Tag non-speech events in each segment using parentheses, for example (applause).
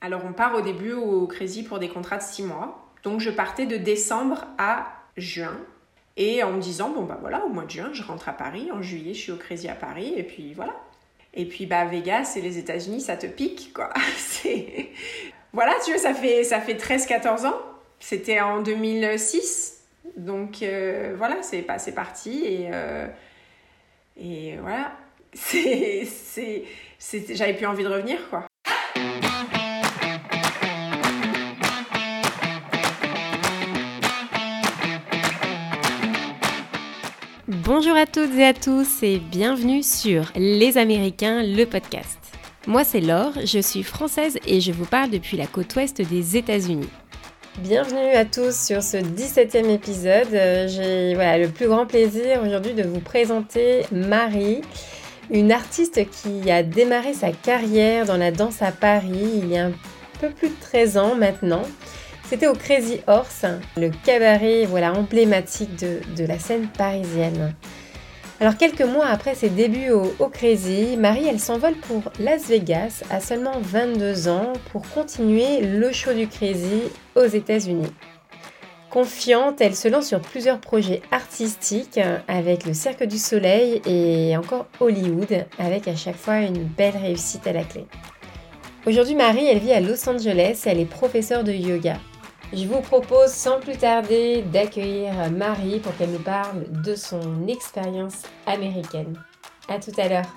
Alors on part au début au Crazy pour des contrats de 6 mois. Donc je partais de décembre à juin. Et en me disant, bon bah voilà, au mois de juin, je rentre à Paris. En juillet, je suis au Crazy à Paris. Et puis voilà. Et puis bah Vegas et les États-Unis, ça te pique quoi. (laughs) Voilà, tu vois, ça fait ça fait 13-14 ans. C'était en 2006. Donc euh, voilà, c'est c'est parti et euh, et voilà. (laughs) C'est c'est j'avais plus envie de revenir quoi. Bonjour à toutes et à tous et bienvenue sur Les Américains, le podcast. Moi c'est Laure, je suis française et je vous parle depuis la côte ouest des États-Unis. Bienvenue à tous sur ce 17e épisode. J'ai voilà, le plus grand plaisir aujourd'hui de vous présenter Marie, une artiste qui a démarré sa carrière dans la danse à Paris il y a un peu plus de 13 ans maintenant. C'était au Crazy Horse, le cabaret voilà, emblématique de, la scène parisienne. Alors quelques mois après ses débuts au, Crazy, Marie s'envole pour Las Vegas à seulement 22 ans pour continuer le show du Crazy aux États-Unis. Confiante, elle se lance sur plusieurs projets artistiques avec le Cirque du Soleil et encore Hollywood avec à chaque fois une belle réussite à la clé. Aujourd'hui Marie elle vit à Los Angeles, elle est professeure de yoga. Je vous propose sans plus tarder d'accueillir Marie pour qu'elle nous parle de son expérience américaine. À tout à l'heure.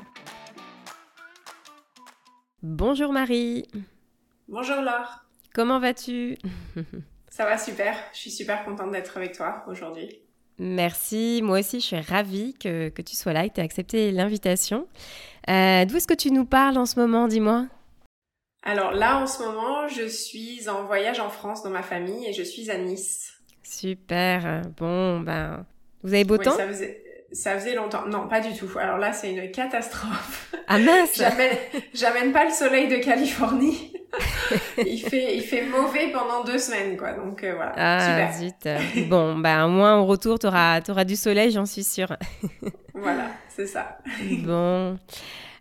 Bonjour Marie. Bonjour Laure. Comment vas-tu? Ça va super. Je suis super contente d'être avec toi aujourd'hui. Merci, moi aussi je suis ravie que, tu sois là et que tu aies accepté l'invitation. Euh, D'où est-ce que tu nous parles en ce moment, dis-moi? Alors là, en ce moment, je suis en voyage en France dans ma famille et je suis à Nice. Super. Bon, ben, vous avez beau temps ça faisait, ça faisait longtemps. Non, pas du tout. Alors là, c'est une catastrophe. Ah mince (laughs) J'amène pas le soleil de Californie. (laughs) il fait il fait mauvais pendant deux semaines, quoi. Donc euh, voilà. Ah, Super. zut. Bon, ben, au moins, au retour, tu auras, auras du soleil, j'en suis sûre. voilà, c'est ça. bon.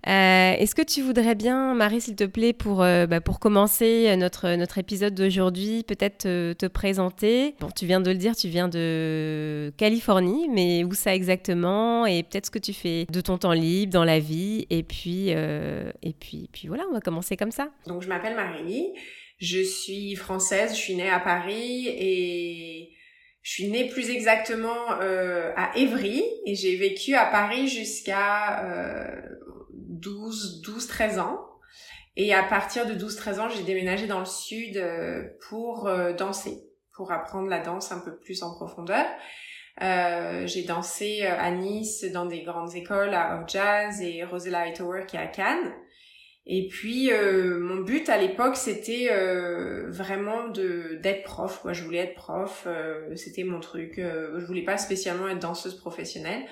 Euh, est-ce que tu voudrais bien, Marie, s'il te plaît, pour, euh, bah, pour commencer notre, notre épisode d'aujourd'hui, peut-être te, présenter? Bon, tu viens de le dire, tu viens de Californie, mais où ça exactement? Et peut-être ce que tu fais de ton temps libre, dans la vie? Et puis, euh, et puis, puis voilà, on va commencer comme ça. Donc, je m'appelle Marie, je suis française, je suis née à Paris et... Je suis née plus exactement à Évry et j'ai vécu à Paris jusqu'à 12, 12, 13 ans. Et à partir de 12, 13 ans, j'ai déménagé dans le sud euh, pour euh, danser, pour apprendre la danse un peu plus en profondeur. Euh, j'ai dansé à Nice dans des grandes écoles, à Off Jazz et Rosella Hightower qui est à Cannes. Et puis mon but à l'époque c'était vraiment de d'être prof. Quoi. Je voulais être prof, c'était mon truc. je voulais pas spécialement être danseuse professionnelle.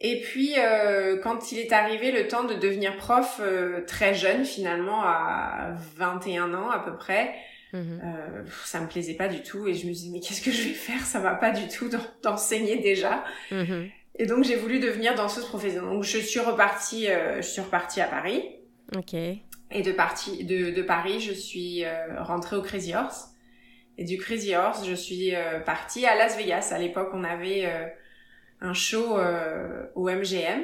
Et puis, euh, quand il est arrivé le temps de devenir prof euh, très jeune, finalement, à 21 ans à peu près, mhm. euh, ça me plaisait pas du tout. Et je me disais, mais qu'est-ce que je vais faire? Ça va pas du tout d'enseigner déjà. Mhm. Et donc, j'ai voulu devenir danseuse professionnelle. Donc, je suis repartie, je suis repartie à Paris. Ok. Et de, partie, de, de Paris, je suis rentrée au Crazy Horse. Et du Crazy Horse, je suis partie à Las Vegas. À l'époque, on avait un show euh, au MGM,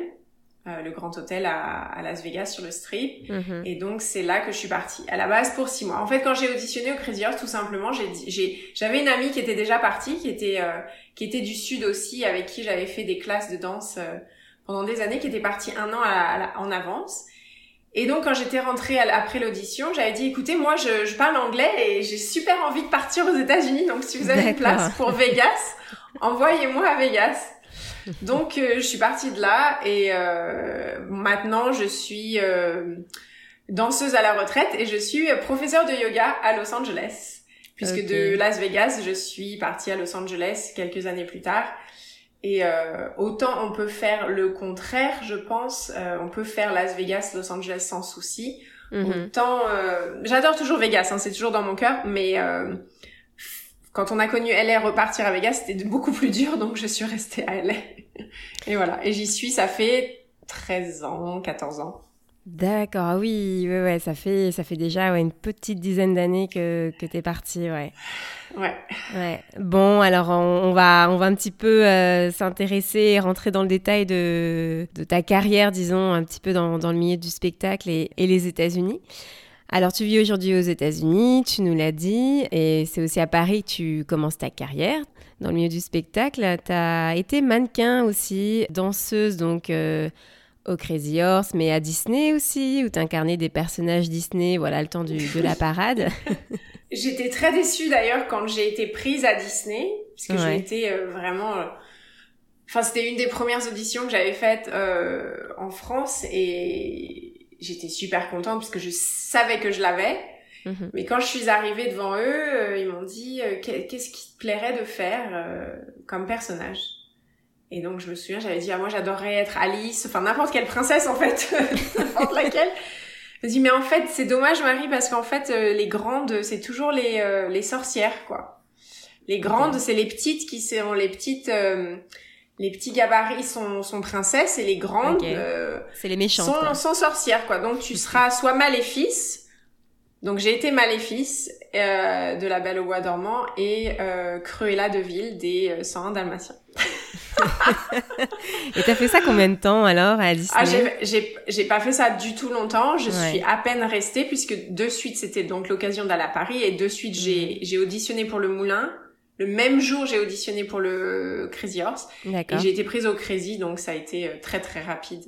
euh, le grand hôtel à, Las Vegas sur le strip. Mhm. Et donc c'est là que je suis partie. À la base pour six mois. En fait, quand j'ai auditionné au Crazy Horse, tout simplement, j'ai, j'avais une amie qui était déjà partie, qui était euh, qui était du sud aussi, avec qui j'avais fait des classes de danse pendant des années, qui était partie un an en avance. Et donc quand j'étais rentrée après l'audition, j'avais dit écoutez moi je, je parle anglais et j'ai super envie de partir aux États-Unis donc si vous avez une place pour Vegas, (laughs) envoyez-moi à Vegas. (laughs) Donc euh, je suis partie de là et euh, maintenant je suis euh, danseuse à la retraite et je suis professeure de yoga à Los Angeles. Puisque de Las Vegas, je suis partie à Los Angeles quelques années plus tard. Et autant on peut faire le contraire, je pense. on peut faire Las Vegas, Los Angeles sans souci. Mhm. Autant, j'adore toujours Vegas, hein, c'est toujours dans mon cœur, mais quand on a connu LA, repartir à Vegas, c'était beaucoup plus dur, donc je suis restée à LA. Et voilà. Et j'y suis, ça fait 13 ans, 14 ans. D'accord, ah oui, ouais, ouais, ça fait, ça fait déjà ouais, une petite dizaine d'années que, que t'es partie, ouais. Ouais. Ouais. Bon, alors on, va, on va un petit peu euh, s'intéresser et rentrer dans le détail de, de ta carrière, disons, un petit peu dans, dans le milieu du spectacle et, et les États-Unis. Alors, tu vis aujourd'hui aux États-Unis, tu nous l'as dit, et c'est aussi à Paris que tu commences ta carrière dans le milieu du spectacle. Tu as été mannequin aussi, danseuse, donc. Euh, au Crazy Horse, mais à Disney aussi, où tu incarnais des personnages Disney, voilà, le temps de la parade. (laughs) J'étais très déçue d'ailleurs quand j'ai été prise à Disney, parce que j'ai été euh, vraiment... Euh, enfin, c'était une des premières auditions que j'avais faites euh, en France et j'étais super contente parce que je savais que je l'avais. Mhm. Mais quand je suis arrivée devant eux, ils m'ont dit qu'est-ce qui te plairait de faire comme personnage? Et donc je me souviens, j'avais dit ah moi j'adorerais être Alice, enfin n'importe quelle princesse en fait, (laughs) n'importe laquelle. Je me dis mais en fait c'est dommage Marie parce qu'en fait euh, les grandes c'est toujours les euh, les sorcières quoi. Les grandes c'est les petites qui sont les petites euh, les petits gabarits sont, sont princesses et les grandes c'est les méchantes sont, sont, sorcières quoi. Donc tu seras soit maléfice. Donc j'ai été maléfice de la Belle au bois dormant et Cruella de Ville des 101 Dalmatiens. (laughs) Et t'as fait ça combien de temps alors à Disney Ah, j'ai pas fait ça du tout longtemps. Je suis à peine restée puisque de suite c'était donc l'occasion d'aller à Paris et de suite j'ai mm. j'ai auditionné pour le Moulin. Le même jour j'ai auditionné pour le Crazy Horse. Et j'ai été prise au Crazy donc ça a été euh, très très rapide.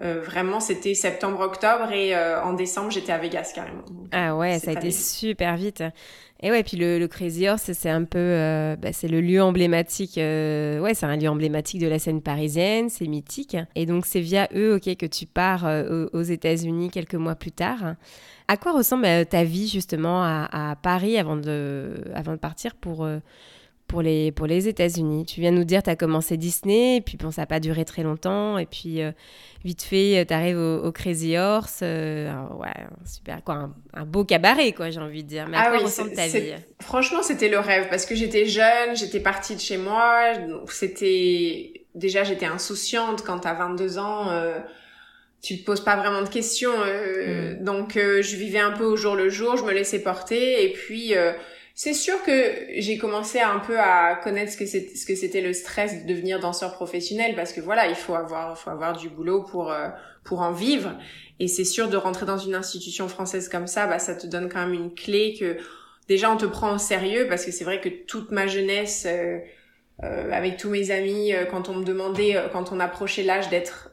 Euh, vraiment, c'était septembre-octobre et euh, en décembre, j'étais à Vegas carrément. ah ouais, ça a été super vite. Et ouais, puis le, Crazy Horse, c'est un peu, euh, bah, c'est le lieu emblématique. Euh, ouais, c'est un lieu emblématique de la scène parisienne, c'est mythique. Et donc c'est via eux, ok, que tu pars euh, aux États-Unis quelques mois plus tard. À quoi ressemble ta vie justement à, Paris avant de, avant de partir pour pour les, pour les États-Unis. Tu viens nous dire, tu as commencé Disney, et puis bon, ça n'a pas duré très longtemps, et puis euh, vite fait, euh, tu arrives au, Crazy Horse, euh, ouais, super, quoi, un, beau cabaret, quoi, j'ai envie de dire. Mais à ah quoi ressemble ta vie? Franchement, c'était le rêve, parce que j'étais jeune, j'étais partie de chez moi, c'était... Déjà, j'étais insouciante quand t'as 22 ans tu te poses pas vraiment de questions. Mm. Donc je vivais un peu au jour le jour, je me laissais porter et puis c'est sûr que j'ai commencé un peu à connaître ce que c'était le stress de devenir danseur professionnel parce que voilà, il faut avoir faut avoir du boulot pour euh, pour en vivre. Et c'est sûr de rentrer dans une institution française comme ça, bah ça te donne quand même une clé que déjà on te prend au sérieux parce que c'est vrai que toute ma jeunesse euh, euh, avec tous mes amis, euh, quand on me demandait, euh, quand on approchait l'âge d'être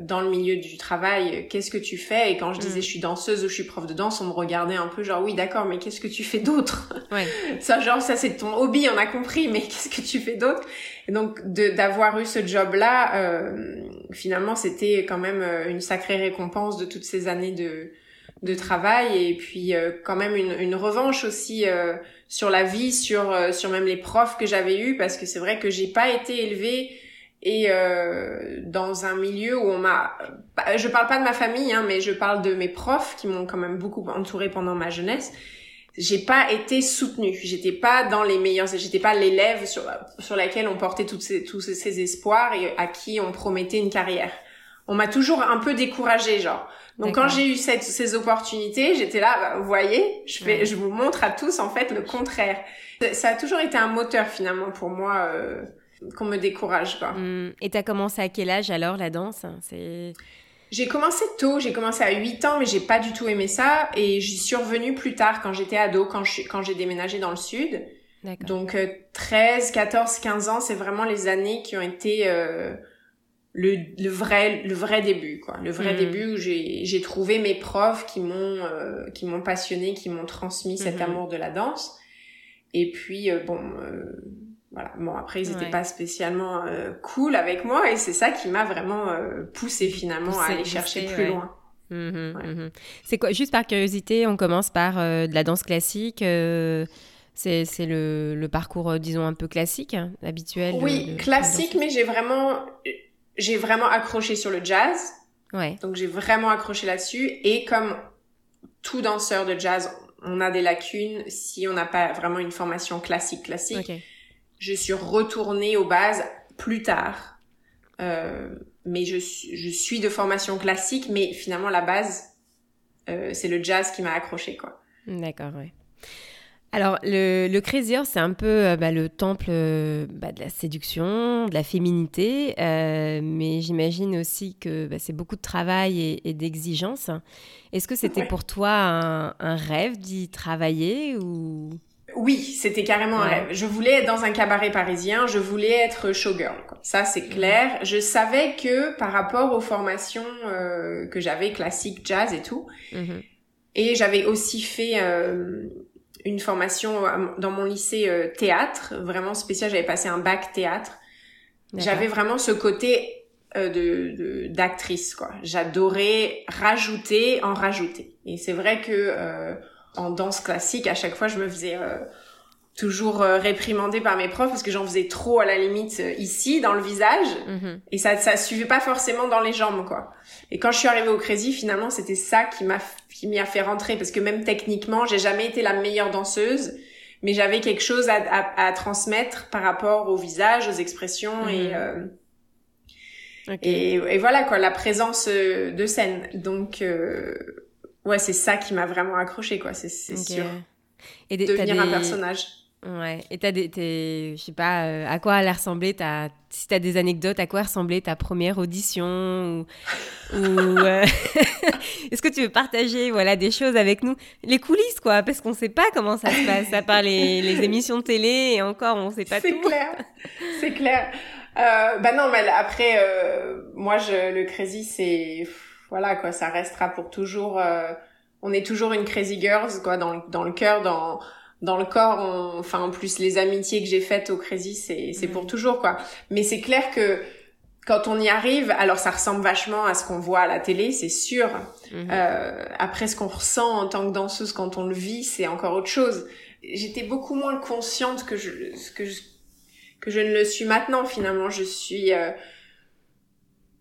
dans le milieu du travail, qu'est-ce que tu fais? Et quand je disais mm. je suis danseuse ou je suis prof de danse, on me regardait un peu genre oui d'accord, mais qu'est-ce que tu fais d'autre? (laughs) Ouais. Ça genre ça c'est ton hobby, on a compris, mais (laughs) qu'est-ce que tu fais d'autre? Et donc d'avoir eu ce job-là, finalement c'était quand même une sacrée récompense de toutes ces années de de travail et puis quand même une, une revanche aussi sur la vie, sur euh, sur même les profs que j'avais eus parce que c'est vrai que j'ai pas été élevée et euh, dans un milieu où on m'a bah, je parle pas de ma famille hein, mais je parle de mes profs qui m'ont quand même beaucoup entourée pendant ma jeunesse. J'ai pas été soutenue. J'étais pas dans les meilleurs j'étais pas l'élève sur sur laquelle on portait toutes ces, tous ces espoirs et à qui on promettait une carrière on m'a toujours un peu découragée genre donc quand j'ai eu cette, ces opportunités, j'étais là, bah, vous voyez, je fais, je vous montre à tous en fait le contraire. Ça a toujours été un moteur finalement pour moi euh, qu'on me décourage quoi. Mmh. Et t'as commencé à quel âge alors la danse? C'est j'ai commencé tôt, j'ai commencé à 8 ans, mais j'ai pas du tout aimé ça. Et j'y suis revenue plus tard, quand j'étais ado, quand quand j'ai déménagé dans le sud. Donc 13, 14, 15 ans, c'est vraiment les années qui ont été euh, le, le vrai le vrai début quoi le vrai mm. début où j'ai j'ai trouvé mes profs qui m'ont euh, qui m'ont passionné qui m'ont transmis cet mm-hmm. amour de la danse et puis euh, bon euh, voilà bon après ils étaient pas spécialement cool avec moi et c'est ça qui m'a vraiment poussé finalement à aller chercher plus loin mm-hmm. c'est quoi juste par curiosité on commence par de la danse classique c'est, c'est le, le parcours, disons, un peu classique, hein, habituel. Oui, classique, mais j'ai vraiment j'ai vraiment accroché sur le jazz. Ouais. Donc j'ai vraiment accroché là-dessus. Et comme tout danseur de jazz, on a des lacunes si on n'a pas vraiment une formation classique classique. Je suis retournée aux bases plus tard. Euh, mais je, je suis de formation classique, mais finalement la base, euh, c'est le jazz qui m'a accroché, quoi. D'accord, ouais. Alors, le, le Crazy Horse, c'est un peu euh, bah, le temple euh, bah, de la séduction, de la féminité, mais j'imagine aussi que bah, c'est beaucoup de travail et, d'exigence. Est-ce que c'était pour toi un, un rêve d'y travailler ou? Oui, c'était carrément un rêve. Je voulais être dans un cabaret parisien, je voulais être showgirl. Quoi. Ça, c'est clair. Je savais que par rapport aux formations euh, que j'avais, classique, jazz et tout, mhm. et j'avais aussi fait euh, une formation euh, dans mon lycée théâtre, vraiment spécial. J'avais passé un bac théâtre. J'avais vraiment ce côté de d'actrice, quoi. J'adorais rajouter, en rajouter. Et c'est vrai que en danse classique, à chaque fois, je me faisais euh, toujours euh, réprimander par mes profs parce que j'en faisais trop à la limite euh, ici dans le visage mhm. et ça ça suivait pas forcément dans les jambes quoi. Et quand je suis arrivée au Crazy, finalement, c'était ça qui m'a qui m'y a fait rentrer parce que même techniquement, j'ai jamais été la meilleure danseuse, mais j'avais quelque chose à, à, transmettre par rapport au visage, aux expressions et mhm. et, et, voilà quoi, la présence de scène. Donc ouais, c'est ça qui m'a vraiment accroché, quoi, c'est sûr. Et Devenir un personnage. Ouais. Et t'as des, je sais pas, euh, à quoi elle a ressemblé ta, si t'as des anecdotes, à quoi ressemblait ta première audition ou, euh, (laughs) est-ce que tu veux partager, voilà, des choses avec nous, les coulisses, quoi, parce qu'on sait pas comment ça se passe, à part les, (laughs) les émissions de télé et encore, on sait pas tout. C'est clair, c'est clair. Euh, bah non, mais après, euh, moi, je, le crazy, c'est voilà quoi, ça restera pour toujours. Euh, on est toujours une crazy girls quoi, dans dans le cœur, dans dans le corps. enfin en plus les amitiés que j'ai faites au crazy, c'est c'est pour toujours quoi. Mais c'est clair que quand on y arrive, alors ça ressemble vachement à ce qu'on voit à la télé, c'est sûr. Mhm. Euh, après, ce qu'on ressent en tant que danseuse quand on le vit, c'est encore autre chose. J'étais beaucoup moins consciente que je que je, que je ne le suis maintenant. Finalement, je suis euh,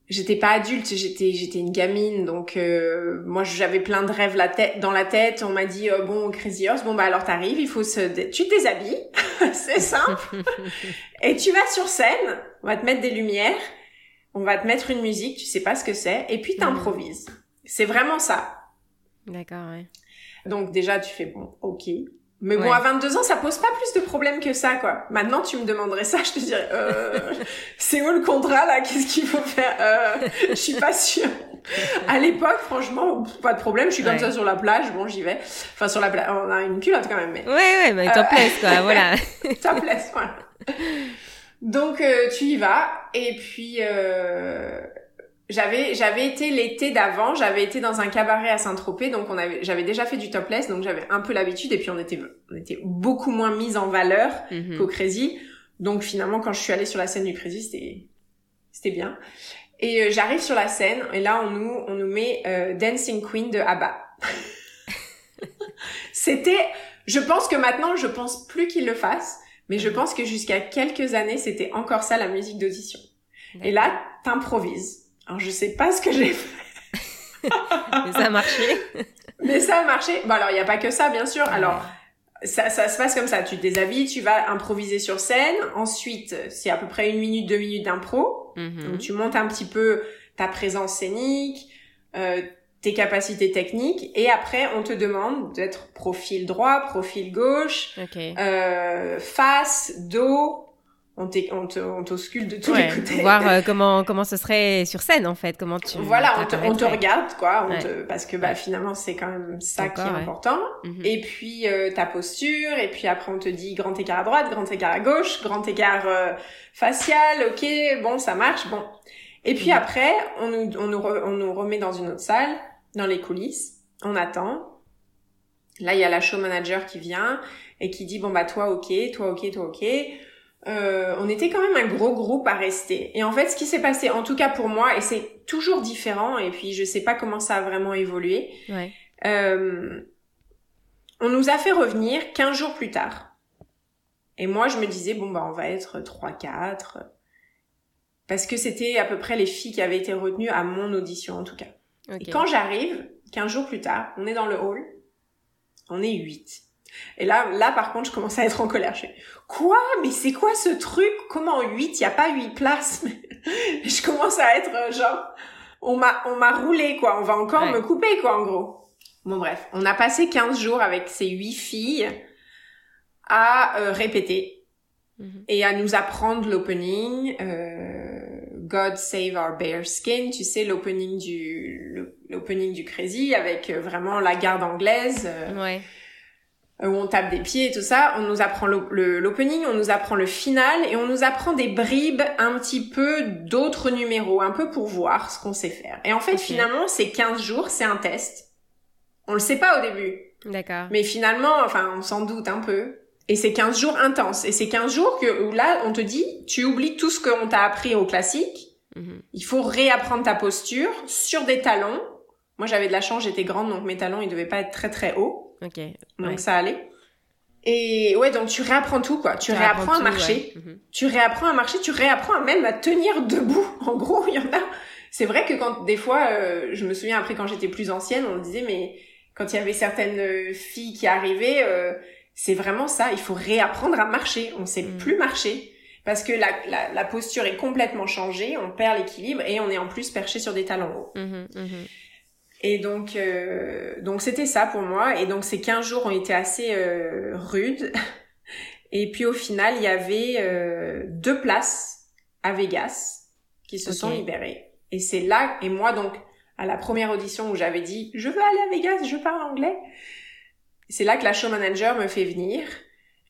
j'étais pas adulte, j'étais j'étais une gamine, donc euh, moi j'avais plein de rêves la tête dans la tête. On m'a dit euh, bon Crazy Horse, bon bah alors t'arrives, il faut se, tu te déshabilles, (laughs) c'est simple, (laughs) et tu vas sur scène, on va te mettre des lumières, on va te mettre une musique, tu sais pas ce que c'est, et puis mhm. t'improvises. C'est vraiment ça. D'accord, ouais. Donc déjà tu fais bon, ok, mais bon, à 22 ans, ça pose pas plus de problèmes que ça, quoi. Maintenant, tu me demanderais ça, je te dirais, euh, (laughs) c'est où le contrat, là? Qu'est-ce qu'il faut faire? Euh, je suis pas sûre. À l'époque, franchement, pas de problème, je suis comme ça sur la plage, bon, j'y vais. Enfin, sur la plage, on a une culotte quand même, mais. Ouais, ouais, mais top euh... quoi, voilà. (laughs) topless, voilà. Donc, euh, tu y vas, et puis, euh, j'avais j'avais été l'été d'avant, j'avais été dans un cabaret à Saint-Tropez, donc on avait j'avais déjà fait du topless, donc j'avais un peu l'habitude et puis on était on était beaucoup moins mise en valeur mhm. qu'au Crazy. Donc finalement quand je suis allée sur la scène du Crazy, c'était c'était bien. Et euh, j'arrive sur la scène et là on nous on nous met euh, Dancing Queen de ABBA. (laughs) c'était je pense que maintenant je pense plus qu'ils le fassent, mais je mhm. pense que jusqu'à quelques années c'était encore ça la musique d'audition. Et là t'improvises alors je sais pas ce que j'ai fait. (laughs) Mais ça a marché. (laughs) Mais ça a marché. Bon alors il n'y a pas que ça bien sûr. Alors ça, ça se passe comme ça. Tu te déshabilles, tu vas improviser sur scène. Ensuite, c'est à peu près une minute, deux minutes d'impro. Mhm. Donc tu montes un petit peu ta présence scénique, euh, tes capacités techniques. Et après, on te demande d'être profil droit, profil gauche, euh, face, dos, on t'ausculte de tous les côtés. Voir euh, (laughs) comment comment ce serait sur scène en fait, comment tu. Voilà, on te, on te, regarde quoi, on te, parce que bah finalement c'est quand même ça qui est important. Mhm. Et puis euh, ta posture, et puis après on te dit grand écart à droite, grand écart à gauche, grand écart euh, facial, ok, bon ça marche, bon. Et puis mhm. après on nous on nous, on nous remet dans une autre salle, dans les coulisses, on attend. Là il y a la show manager qui vient et qui dit bon bah toi ok, toi ok, toi ok euh, on était quand même un gros groupe à rester. Et en fait, ce qui s'est passé, en tout cas pour moi, et c'est toujours différent, et puis je sais pas comment ça a vraiment évolué, euh, on nous a fait revenir 15 jours plus tard. Et moi, je me disais, bon, bah, on va être 3-4. Parce que c'était à peu près les filles qui avaient été retenues à mon audition, en tout cas. Et quand j'arrive, 15 jours plus tard, on est dans le hall, on est 8. Et là, là, par contre, je commence à être en colère. Je fais, quoi? Mais c'est quoi ce truc? Comment 8? Il y a pas 8 places? (laughs) je commence à être euh, genre, on m'a, on m'a roulé, quoi. On va encore me couper, quoi, en gros. Bon, bref. On a passé 15 jours avec ces 8 filles à euh, répéter mhm. et à nous apprendre l'opening. Euh, God Save Our Bare Skin, tu sais, l'opening du, l'opening du Crazy avec euh, vraiment la garde anglaise. ouais où on tape des pieds et tout ça, on nous apprend l'opening, on nous apprend le final et on nous apprend des bribes un petit peu d'autres numéros, un peu pour voir ce qu'on sait faire. Et en fait, finalement, c'est 15 jours, c'est un test. On le sait pas au début. D'accord. Mais finalement, enfin, on s'en doute un peu. Et c'est 15 jours intenses. Et c'est 15 jours que, où là, on te dit, tu oublies tout ce qu'on t'a appris au classique. Mhm. Il faut réapprendre ta posture sur des talons. Moi, j'avais de la chance, j'étais grande, donc mes talons, ils devaient pas être très très hauts. Ok. Donc ça allait. Et ouais, donc tu réapprends tout, quoi. Tu, réapprends, à marcher. Mhm. Tu réapprends à marcher, tu réapprends même à tenir debout. (laughs) En gros, il y en a. C'est vrai que quand des fois, euh, je me souviens après quand j'étais plus ancienne, on me disait mais quand il y avait certaines euh, filles qui arrivaient, euh, c'est vraiment ça. Il faut réapprendre à marcher. On sait mhm. plus marcher parce que la, la, la, posture est complètement changée. On perd l'équilibre et on est en plus perché sur des talons hauts. Mhm, et donc, euh, donc c'était ça pour moi. Et donc ces 15 jours ont été assez euh, rudes. (laughs) Et puis au final, il y avait euh, deux places à Vegas qui se sont libérées. Et c'est là, et moi donc, à la première audition où j'avais dit, je veux aller à Vegas, je parle anglais. C'est là que la show manager me fait venir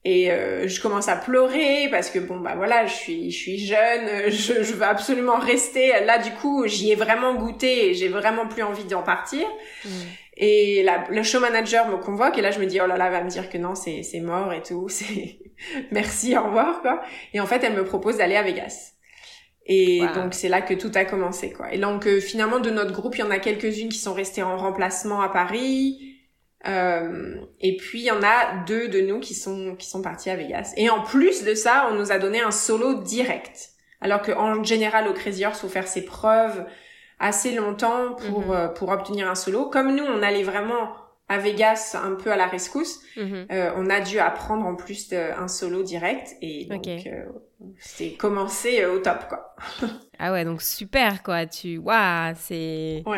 et euh, je commence à pleurer parce que bon bah voilà je suis je suis jeune je, je veux absolument rester. Là du coup j'y ai vraiment goûté et j'ai vraiment plus envie d'en partir. Mm. et la, le show manager me convoque et là je me dis oh là là elle va me dire que non c'est c'est mort et tout (laughs) c'est merci au revoir quoi. Et en fait elle me propose d'aller à Vegas. Et donc c'est là que tout a commencé quoi. Et donc euh, finalement de notre groupe il y en a quelques-unes qui sont restées en remplacement à Paris euh, et puis il y en a deux de nous qui sont qui sont partis à Vegas. Et en plus de ça, on nous a donné un solo direct. Alors qu'en général au Crazy Horse, faut faire ses preuves assez longtemps pour mhm. euh, pour obtenir un solo. Comme nous, on allait vraiment à Vegas un peu à la rescousse, mhm. euh, on a dû apprendre en plus un solo direct et donc euh, c'est commencé au top quoi. (laughs) ah ouais donc super quoi tu waouh c'est ouais.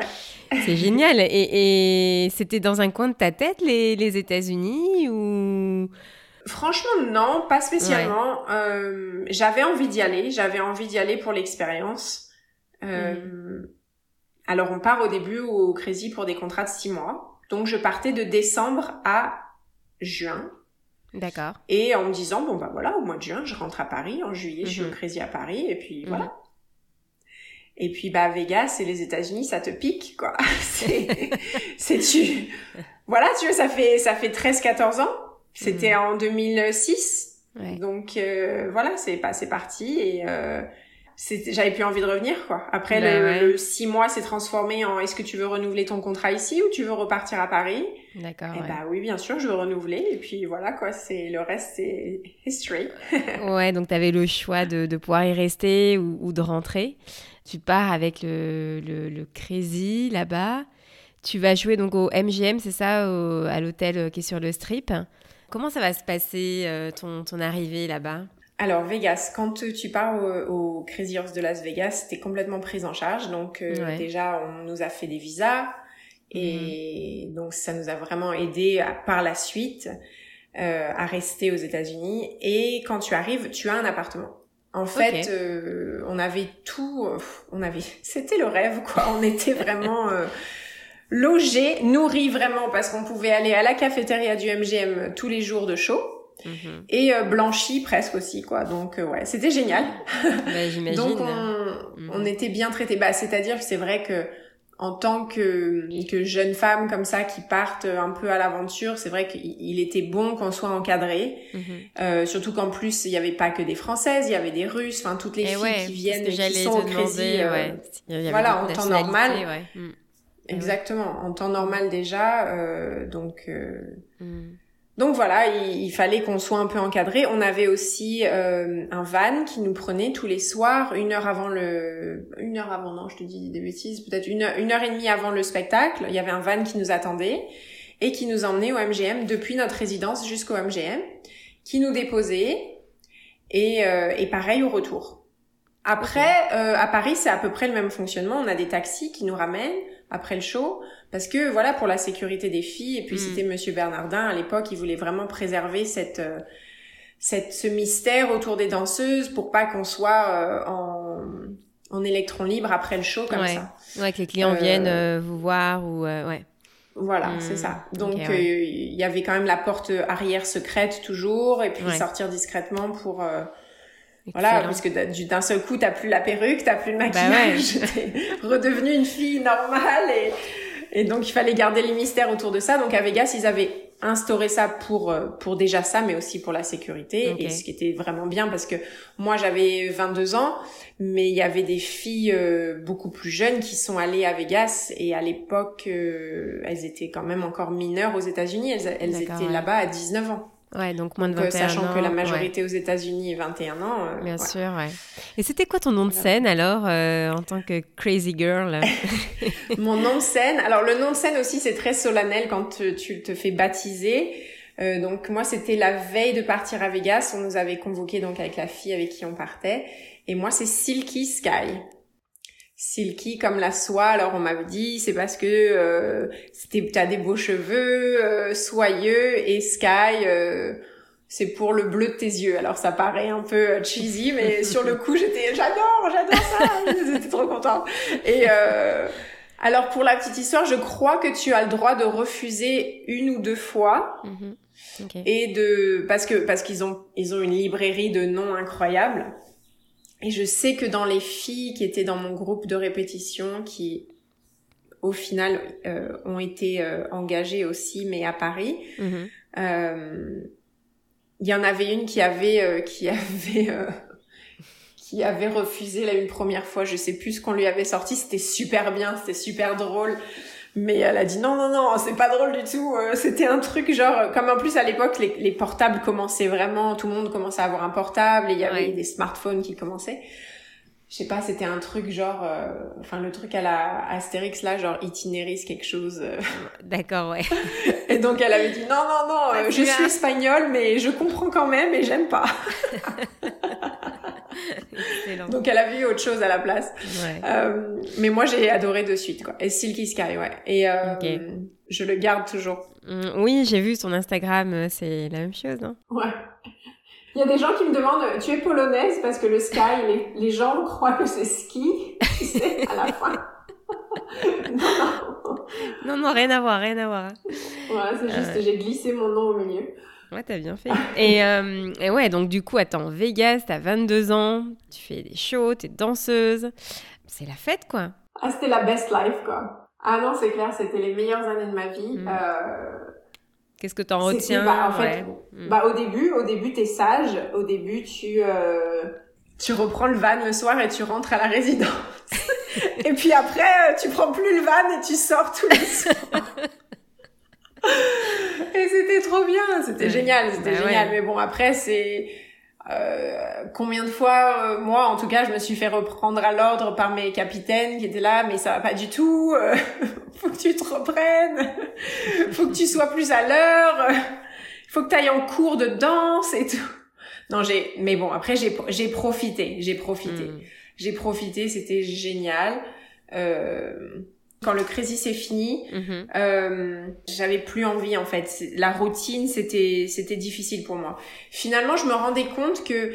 c'est (laughs) génial et, et c'était dans un coin de ta tête les, les États-Unis ou? Franchement non pas spécialement euh, j'avais envie d'y aller j'avais envie d'y aller pour l'expérience. Mhm. Alors on part au début au Crazy pour des contrats de six mois. Donc je partais de décembre à juin. D'accord. Et en me disant, bon bah voilà, au mois de juin, je rentre à Paris, en juillet, je suis au mhm. Crazy à Paris, et puis voilà. Mhm. Et puis bah Vegas et les États-Unis, ça te pique quoi. (laughs) (laughs) c'est tu voilà, tu vois, ça fait ça fait 13 14 ans. C'était mhm. en 2006. Donc euh, voilà, c'est pas c'est parti et euh, j'avais plus envie de revenir quoi. Après bah le, six mois s'est transformé en est-ce que tu veux renouveler ton contrat ici ou tu veux repartir à Paris? D'accord. Et bah oui bien sûr je veux renouveler et puis voilà quoi c'est le reste c'est history. (laughs) ouais donc tu avais le choix de, de, pouvoir y rester ou, ou, de rentrer. Tu pars avec le, le, le Crazy là-bas. Tu vas jouer donc au MGM c'est ça à l'hôtel euh, qui est sur le strip. Comment ça va se passer euh, ton, ton arrivée là-bas? Alors Vegas, quand tu pars au, Crazy Horse de Las Vegas, t'es complètement prise en charge. Donc euh, déjà, on nous a fait des visas et mhm. donc ça nous a vraiment aidé par la suite euh, à rester aux États-Unis. Et quand tu arrives, tu as un appartement. En fait, euh, on avait tout, on avait, (laughs) c'était le rêve quoi. On était (laughs) vraiment logés, nourris vraiment parce qu'on pouvait aller à la cafétéria du MGM tous les jours de show. Mhm. et euh, blanchi presque aussi quoi donc euh, ouais c'était génial bah, (laughs) j'imagine donc on, mhm. on, était bien traités bah c'est-à-dire que c'est vrai que en tant que, que jeune femme comme ça qui partent un peu à l'aventure, c'est vrai qu'il était bon qu'on soit encadré. Mhm. euh, surtout qu'en plus il y avait pas que des Françaises, il y avait des Russes, enfin toutes les eh filles qui viennent, qui sont au. Euh, voilà, en temps normal. Ouais. Mm. Exactement, en temps normal déjà. Euh, donc. Mm. Donc voilà, il, fallait qu'on soit un peu encadré. On avait aussi euh, un van qui nous prenait tous les soirs, une heure avant le, une heure avant, non, je te dis des bêtises, peut-être une heure, une heure et demie avant le spectacle. Il y avait un van qui nous attendait. et qui nous emmenait au MGM depuis notre résidence jusqu'au MGM, qui nous déposait et, euh, et pareil au retour. Après, euh, à Paris, c'est à peu près le même fonctionnement. On a des taxis qui nous ramènent après le show parce que voilà pour la sécurité des filles. Et puis Mm. c'était Monsieur Bernardin à l'époque, il voulait vraiment préserver cette euh, cette ce mystère autour des danseuses pour pas qu'on soit euh, en en électron libre après le show comme Ouais. ça. Ouais, que les clients Euh, viennent euh, vous voir ou euh, ouais. Voilà, Hmm, c'est ça. Donc ouais. il y avait quand même la porte arrière secrète toujours et puis Ouais. sortir discrètement pour voilà parce que d'un- du- d'un seul coup t'as plus la perruque, t'as plus le Bah maquillage, (laughs) t'es redevenue une fille normale et et donc il fallait garder les mystères autour de ça. Donc à Vegas ils avaient instauré ça pour euh, pour déjà ça mais aussi pour la sécurité. Et ce qui était vraiment bien parce que moi j'avais 22 ans mais il y avait des filles euh, beaucoup plus jeunes qui sont allées à Vegas. Et à l'époque euh, elles étaient quand même encore mineures aux États-Unis. Elles, étaient ouais. là-bas à 19 ans Ouais, donc moins de Donc, euh, 21 sachant ans. que la ouais. majorité aux États-Unis est 21 ans euh, Bien ouais. sûr, ouais. Et c'était quoi ton nom de scène alors euh, en tant que crazy girl? (laughs) Mon nom de scène. Alors le nom de scène aussi c'est très solennel quand tu, tu te fais baptiser. Euh, donc moi c'était la veille de partir à Vegas. On nous avait convoqué donc avec la fille avec qui on partait. Et moi c'est Silky Sky. Silky comme la soie. Alors on m'avait dit c'est parce que euh, t'as des beaux cheveux euh, soyeux et Sky. euh, c'est pour le bleu de tes yeux. Alors ça paraît un peu euh, cheesy, mais (laughs) sur le coup j'étais j'adore, j'adore ça, (laughs) j'étais trop contente. Et euh, alors pour la petite histoire, je crois que tu as le droit de refuser une ou deux fois Mhm. Ok. et de parce que parce qu'ils ont ils ont une librairie de noms incroyables. Et je sais que dans les filles qui étaient dans mon groupe de répétition, qui au final euh, ont été euh, engagées aussi, mais à Paris, Mhm. euh, il y en avait une qui avait euh, qui avait euh, qui avait refusé là une première fois. Je sais plus ce qu'on lui avait sorti. C'était super bien c'était super drôle mais elle a dit non non non c'est pas drôle du tout euh, c'était un truc genre euh, comme en plus à l'époque les, les portables commençaient vraiment tout le monde commençait à avoir un portable et il y avait Ouais. des smartphones qui commençaient je sais pas c'était un truc genre euh, enfin le truc à la Astérix là genre itinéris quelque chose euh, D'accord, ouais. (laughs) et donc elle avait dit non non non, euh, Ah, je celui-là. suis espagnole mais je comprends quand même et j'aime pas. (laughs) Donc elle a vu autre chose à la place. Ouais. Euh, mais moi j'ai adoré de suite quoi. Et Silky Sky ouais. Et euh, je le garde toujours. Mm, Oui, j'ai vu son Instagram, euh, c'est la même chose. Hein. Ouais. Il y a des gens qui me demandent tu es polonaise parce que le sky les, les gens croient que c'est ski (laughs) tu sais à la fin. non non. Rien à voir, rien à voir. Ouais, c'est juste Ouais. j'ai glissé mon nom au milieu. Ouais, t'as bien fait. Et, euh, et ouais, donc du coup, attends, Vegas, t'as 22 ans, tu fais des shows, t'es danseuse. C'est la fête, quoi. Ah, c'était la best life, quoi. Ah non, c'est clair, c'était les meilleures années de ma vie. Mm. Euh, Qu'est-ce que retiens bah, en fait, ouais. Mm. bah, au début, au début, t'es sage. Au début, tu, euh, tu reprends le van le soir et tu rentres à la résidence. (laughs) et puis après, euh, tu prends plus le van et tu sors tous les (laughs) soirs. et c'était trop bien, c'était Ouais. génial, c'était Bah génial. ouais. Mais bon, après, c'est... Euh, combien de fois, euh, moi en tout cas, je me suis fait reprendre à l'ordre par mes capitaines qui étaient là, mais ça va pas du tout, euh, (laughs) faut que tu te reprennes, (laughs) faut que tu sois plus à l'heure, (laughs) faut que tu ailles en cours de danse et tout. Non, j'ai, mais bon, après j'ai, j'ai profité, j'ai profité, Mm. j'ai profité, c'était génial. Euh, quand le crazy c'est fini, Mhm. euh, j'avais plus envie en fait. La routine, c'était c'était difficile pour moi. Finalement, je me rendais compte que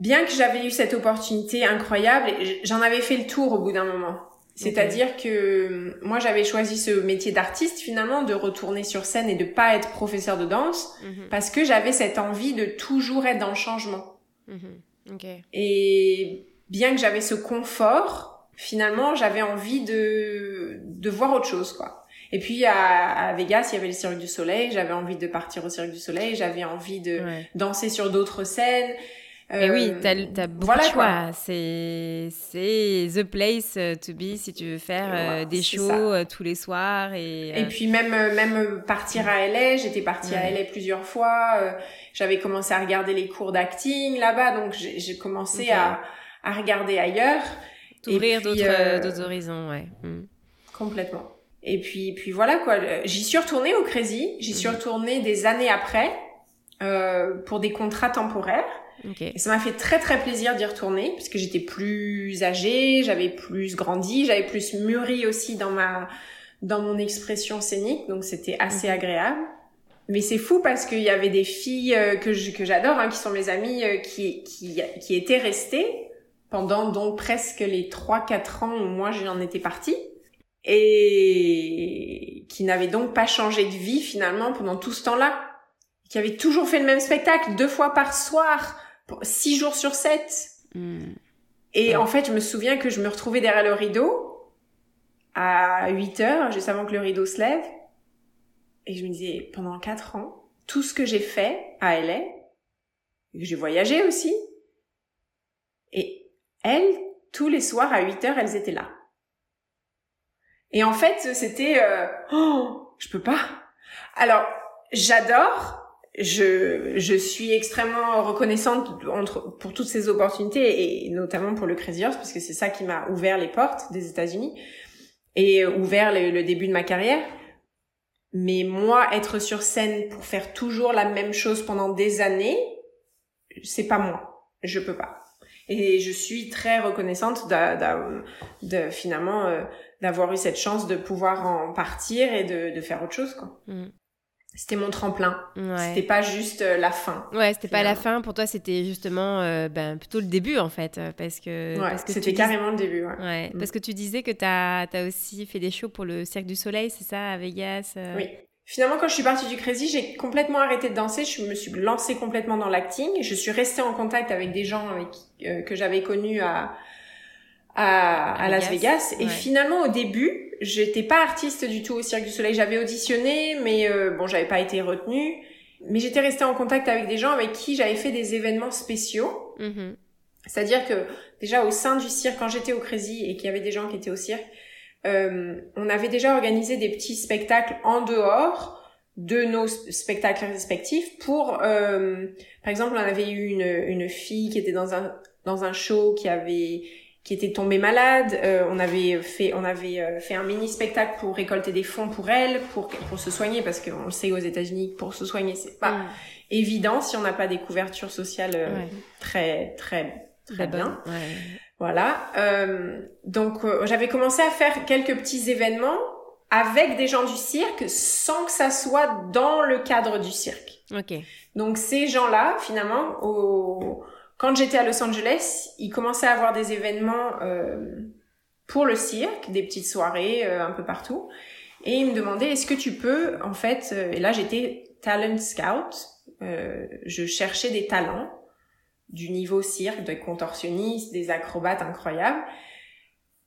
bien que j'avais eu cette opportunité incroyable, j'en avais fait le tour au bout d'un moment. C'est-à-dire que euh, moi j'avais choisi ce métier d'artiste finalement de retourner sur scène et de pas être professeur de danse Mhm. parce que j'avais cette envie de toujours être dans le changement. Mhm. Ok. Et bien que j'avais ce confort, finalement, j'avais envie de, de voir autre chose, quoi. Et puis, à, à Vegas, il y avait le Cirque du Soleil. J'avais envie de partir au Cirque du Soleil. J'avais envie de Ouais. danser sur d'autres scènes. Et oui, Euh, t'as as beaucoup voilà, de quoi. choix. C'est c'est the place euh, to be si tu veux faire euh, des shows ça. tous les soirs. Et, Et puis même même partir à LA, j'étais partie à. LA plusieurs fois. J'avais commencé à regarder les cours d'acting là-bas, donc j'ai commencé à à regarder ailleurs. T'ouvrir d'autres euh, d'autres horizons, ouais. Mm. Complètement. Et puis, puis voilà quoi. J'y suis retournée au Crazy. J'y suis mhm. retournée des années après euh, pour des contrats temporaires. Et ça m'a fait très très plaisir d'y retourner puisque j'étais plus âgée, j'avais plus grandi, j'avais plus mûri aussi dans ma dans mon expression scénique, donc c'était assez mhm. agréable. Mais c'est fou parce qu'il y avait des filles euh, que que j'adore, hein, qui sont mes amies, euh, qui qui qui étaient restées pendant donc presque les 3-4 ans où moi j'en étais partie et qui n'avaient donc pas changé de vie finalement pendant tout ce temps-là, qui avaient toujours fait le même spectacle deux fois par soir, six jours sur sept. Hmm. Et en fait, je me souviens que je me retrouvais derrière le rideau à 8 heures, juste avant que le rideau se lève. Et je me disais, pendant quatre ans, tout ce que j'ai fait à LA, j'ai voyagé aussi, et elles, tous les soirs à 8 heures, elles étaient là. Et en fait, c'était, euh, oh, je peux pas. Alors, j'adore, je, je suis extrêmement reconnaissante entre, pour toutes ces opportunités et notamment pour le Crazy Horse parce que c'est ça qui m'a ouvert les portes des États-Unis et ouvert le, début de ma carrière. Mais moi, être sur scène pour faire toujours la même chose pendant des années, c'est pas moi. Je peux pas. Et je suis très reconnaissante de, finalement euh, d'avoir eu cette chance de pouvoir en partir et de, de faire autre chose quoi. Mm c'était mon tremplin. C'était pas juste euh, la fin. Ouais, c'était pas la fin. Pour toi, c'était justement euh, ben, plutôt le début, en fait. Parce que. Ouais, c'était carrément le début, ouais. ouais mm. Parce que tu disais que tu as, as, aussi fait des shows pour le Cirque du Soleil, c'est ça, à Vegas Oui. Finalement, quand je suis partie du Crazy, j'ai complètement arrêté de danser. Je me suis lancée complètement dans l'acting. Je suis restée en contact avec des gens avec, que j'avais connus à, à, à, Las Vegas. Et finalement, au début, j'étais pas artiste du tout au Cirque du Soleil. J'avais auditionné, mais euh, bon, j'avais pas été retenue. Mais j'étais restée en contact avec des gens avec qui j'avais fait des événements spéciaux. Mm-hmm. C'est-à-dire que déjà au sein du cirque, quand j'étais au Crazy et qu'il y avait des gens qui étaient au cirque, euh, on avait déjà organisé des petits spectacles en dehors de nos spectacles respectifs pour, euh, par exemple, on avait eu une, une fille qui était dans un dans un show qui avait qui était tombée malade. Euh, on avait fait, on avait euh, fait un mini spectacle pour récolter des fonds pour elle, pour pour se soigner, parce qu'on le sait aux États-Unis, pour se soigner, c'est pas mm. évident si on n'a pas des couvertures sociales euh, très très très, bien. Voilà. donc j'avais commencé à faire quelques petits événements avec des gens du cirque sans que ça soit dans le cadre du cirque. Ok. Donc ces gens-là, finalement, au quand j'étais à Los Angeles, ils commençaient à avoir des événements euh, pour le cirque, des petites soirées euh, un peu partout. Et ils me demandaient, est-ce que tu peux, en fait, euh, et là j'étais talent scout, je cherchais des talents du niveau cirque, des contorsionnistes, des acrobates incroyables.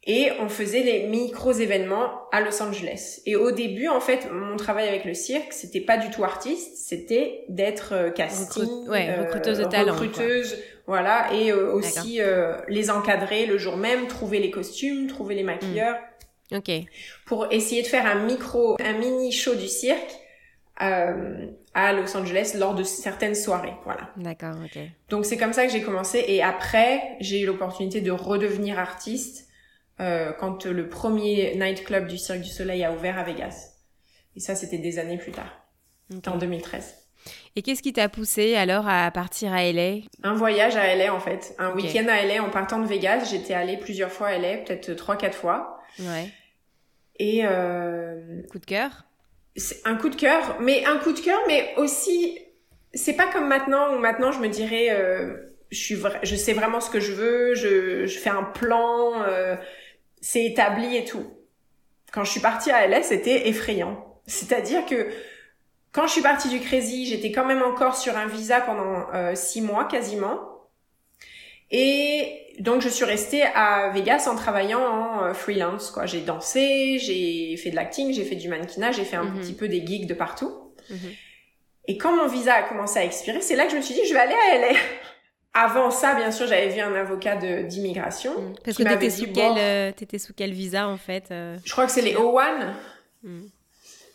Et on faisait les micros événements à Los Angeles. Et au début, en fait, mon travail avec le cirque, c'était pas du tout artiste, c'était d'être casting, recruteuse de talent, recruteuse, voilà, et euh, aussi euh, les encadrer le jour même, trouver les costumes, trouver les maquilleurs. Hmm. Ok. Pour essayer de faire un micro, un mini show du cirque euh, à Los Angeles lors de certaines soirées, voilà. D'accord, ok. Donc c'est comme ça que j'ai commencé, et après j'ai eu l'opportunité de redevenir artiste euh, quand le premier nightclub du Cirque du Soleil a ouvert à Vegas. Et ça c'était des années plus tard, en 2013. Et qu'est-ce qui t'a poussé alors à partir à LA Un voyage à LA en fait. Un week-end à LA en partant de Vegas. J'étais allée plusieurs fois à LA, peut-être trois, quatre fois. Ouais. Et euh... coup de cœur? C'est un coup de cœur, mais un coup de cœur, mais aussi c'est pas comme maintenant où maintenant je me dirais euh, je suis je sais vraiment ce que je veux, je, je fais un plan, euh, c'est établi et tout. Quand je suis partie à LA, c'était effrayant. C'est-à-dire que quand je suis partie du Crazy, j'étais quand même encore sur un visa pendant euh, six mois quasiment. Et donc je suis restée à Vegas en travaillant en euh, freelance. Quoi, j'ai dansé, j'ai fait de l'acting, j'ai fait du mannequinage, j'ai fait un mhm. petit peu des gigs de partout. Mhm. Et quand mon visa a commencé à expirer, c'est là que je me suis dit je vais aller à LA. (laughs) Avant ça, bien sûr, j'avais vu un avocat d'immigration. Mhm. Parce que t'étais sous, quel, euh, étais sous quel visa en fait Je crois que c'est les O1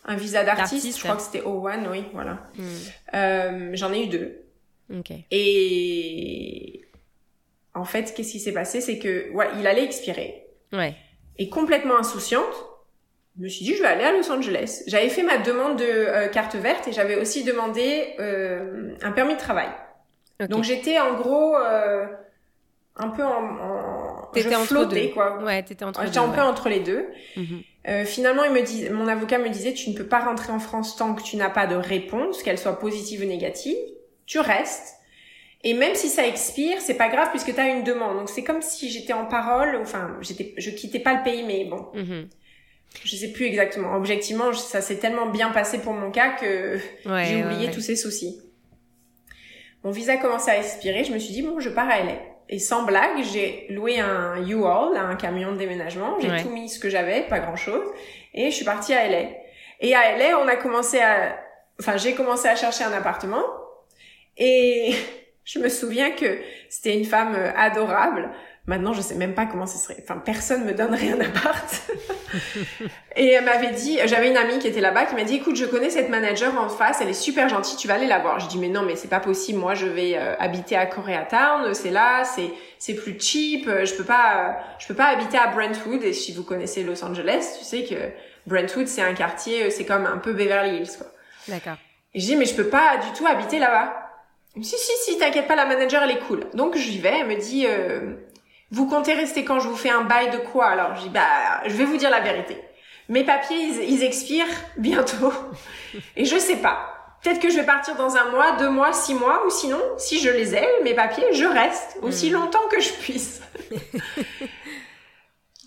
un visa d'artiste. Je crois que c'était O1, oui, voilà. Euh, J'en ai eu deux. Okay. Et en fait, qu'est-ce qui s'est passé? C'est que ouais, il allait expirer. Ouais. Et complètement insouciante, je me suis dit, je vais aller à Los Angeles. J'avais fait ma demande de euh, carte verte et j'avais aussi demandé euh, un permis de travail. Donc j'étais en gros euh, un peu en, en t'étais entre deux. quoi. Ouais, t'étais entre J'étais un peu entre les deux. Mhm. Euh, finalement, il me dit, mon avocat me disait, tu ne peux pas rentrer en France tant que tu n'as pas de réponse, qu'elle soit positive ou négative. Tu restes. Et même si ça expire, c'est pas grave puisque tu as une demande. Donc c'est comme si j'étais en parole, enfin, j'étais, je quittais pas le pays, mais bon. Mhm. Je sais plus exactement. Objectivement, ça s'est tellement bien passé pour mon cas que (laughs) j'ai oublié tous ces soucis. Mon visa commençait à expirer, je me suis dit bon, je pars à LA. Et sans blague, j'ai loué un U-Haul, un camion de déménagement. J'ai tout mis ce que j'avais, pas grand chose. Et je suis partie à LA. Et à LA, on a commencé à, enfin, j'ai commencé à chercher un appartement. Et (laughs) je me souviens que c'était une femme adorable. Maintenant, je sais même pas comment ce serait. Enfin, personne me donnerait un appart. (laughs) et elle m'avait dit, j'avais une amie qui était là-bas qui m'a dit, écoute, je connais cette manager en face, elle est super gentille, tu vas aller la voir. Je dis, mais non, mais c'est pas possible. Moi, je vais euh, habiter à Koreatown, c'est là, c'est c'est plus cheap. Euh, je peux pas, je peux pas habiter à Brentwood. Et si vous connaissez Los Angeles, tu sais que Brentwood, c'est un quartier, euh, c'est comme un peu Beverly Hills, quoi. D'accord. Et je dis, mais je peux pas du tout habiter là-bas. Si, si, si, t'inquiète pas, la manager, elle est cool. Donc, j'y vais, elle me dit, euh, vous comptez rester quand je vous fais un bail de quoi? Alors je dis bah je vais vous dire la vérité. Mes papiers ils, expirent bientôt (laughs) et je sais pas. Peut-être que je vais partir dans un mois, deux mois, six mois, ou sinon, si je les ai, mes papiers, je reste aussi hmm. longtemps que je puisse. (laughs)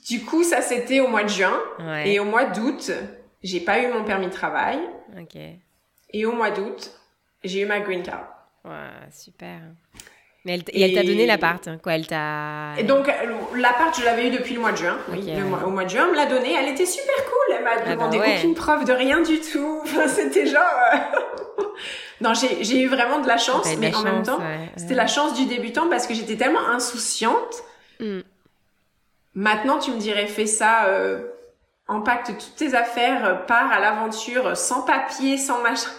du coup, ça c'était au mois de juin et au mois d'août, j'ai pas eu mon permis de travail. Et au mois d'août, j'ai eu ma green card. Ouais, super. Mais elle, et, elle t'a donné l'appart, hein, quoi Elle t'a. Donc l'appart, je l'avais eu depuis le mois de juin. oui, au mois de juin, elle me l'a donné. Elle était super cool. Elle m'a ah bah demandé aucune preuve de rien du tout. (laughs) Enfin, c'était genre. Euh, (laughs) non, j'ai eu vraiment de la chance, mais en même temps, c'était la chance du débutant parce que j'étais tellement insouciante. Mm. Maintenant, tu me dirais, fais ça. Euh, empacte toutes tes affaires, euh, pars à l'aventure sans papier, sans machin.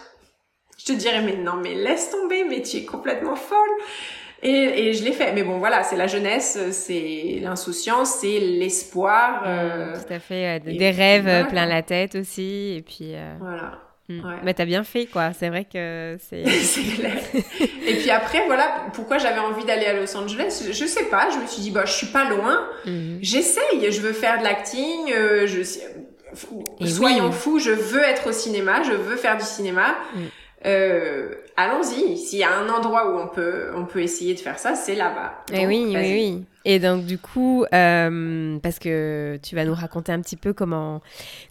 Je te dirais, mais non, mais laisse tomber, mais tu es complètement folle. Et, et je l'ai fait. Mais bon, voilà, c'est la jeunesse, c'est l'insouciance, c'est l'espoir. Mmh, euh, tout à fait. des rêves euh, plein la tête aussi. Et puis. Euh, voilà. Mmh. Ouais. Mais t'as bien fait, quoi. C'est vrai que c'est. (laughs) c'est clair. (laughs) et puis après, voilà, pourquoi j'avais envie d'aller à Los Angeles Je sais pas. Je me suis dit, bah, je suis pas loin. Mmh. J'essaye. Je veux faire de l'acting. je soyons fous. Je veux être au cinéma. Je veux faire du cinéma euh, allons-y. S'il y a un endroit où on peut, on peut essayer de faire ça, c'est là-bas. Et oui, oui, oui. Et donc du coup, euh, parce que tu vas nous raconter un petit peu comment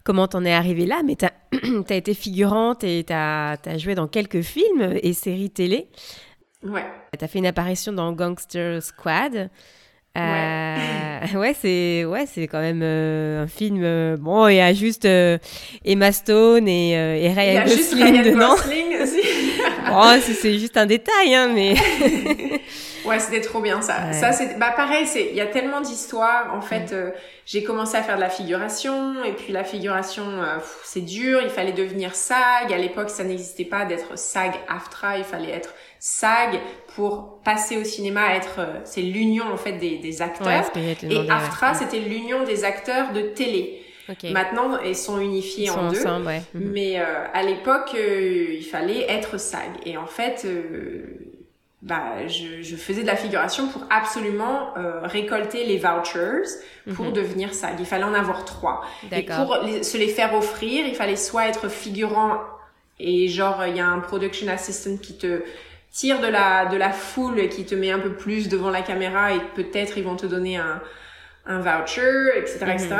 comment t'en es arrivé là, mais t'as (clears throat) as été figurante et t'as as joué dans quelques films et séries télé. Ouais. T'as fait une apparition dans Gangster Squad. Euh, (laughs) ouais, c'est ouais, c'est quand même euh, un film. Euh, bon, il y a juste Emma Stone et, et Ryan Gosling dedans. oh, c'est juste un détail, hein, mais. (laughs) ouais, c'était trop bien ça. Ça, c'est bah pareil. C'est il y a tellement d'histoires. En fait, j'ai commencé à faire de la figuration et puis la figuration, c'est dur. Il fallait devenir SAG. À l'époque, ça n'existait pas d'être SAG AFTRA. Il fallait être SAG pour passer au cinéma, être euh, c'est l'union en fait des, des acteurs. et AFTRA, c'était l'union des acteurs de télé. Maintenant, ils sont unifiés en deux. Mhm. Mais euh, à l'époque, euh, il fallait être SAG. Et en fait, bah, je, je, faisais de la figuration pour absolument récolter les vouchers pour mhm. devenir SAG. Il fallait en avoir trois. Et pour se les faire offrir, il fallait soit être figurant et genre il y a un production assistant qui te tire de la, de la foule qui te met un peu plus devant la caméra et peut-être ils vont te donner un, un voucher, etc., etc. Mhm.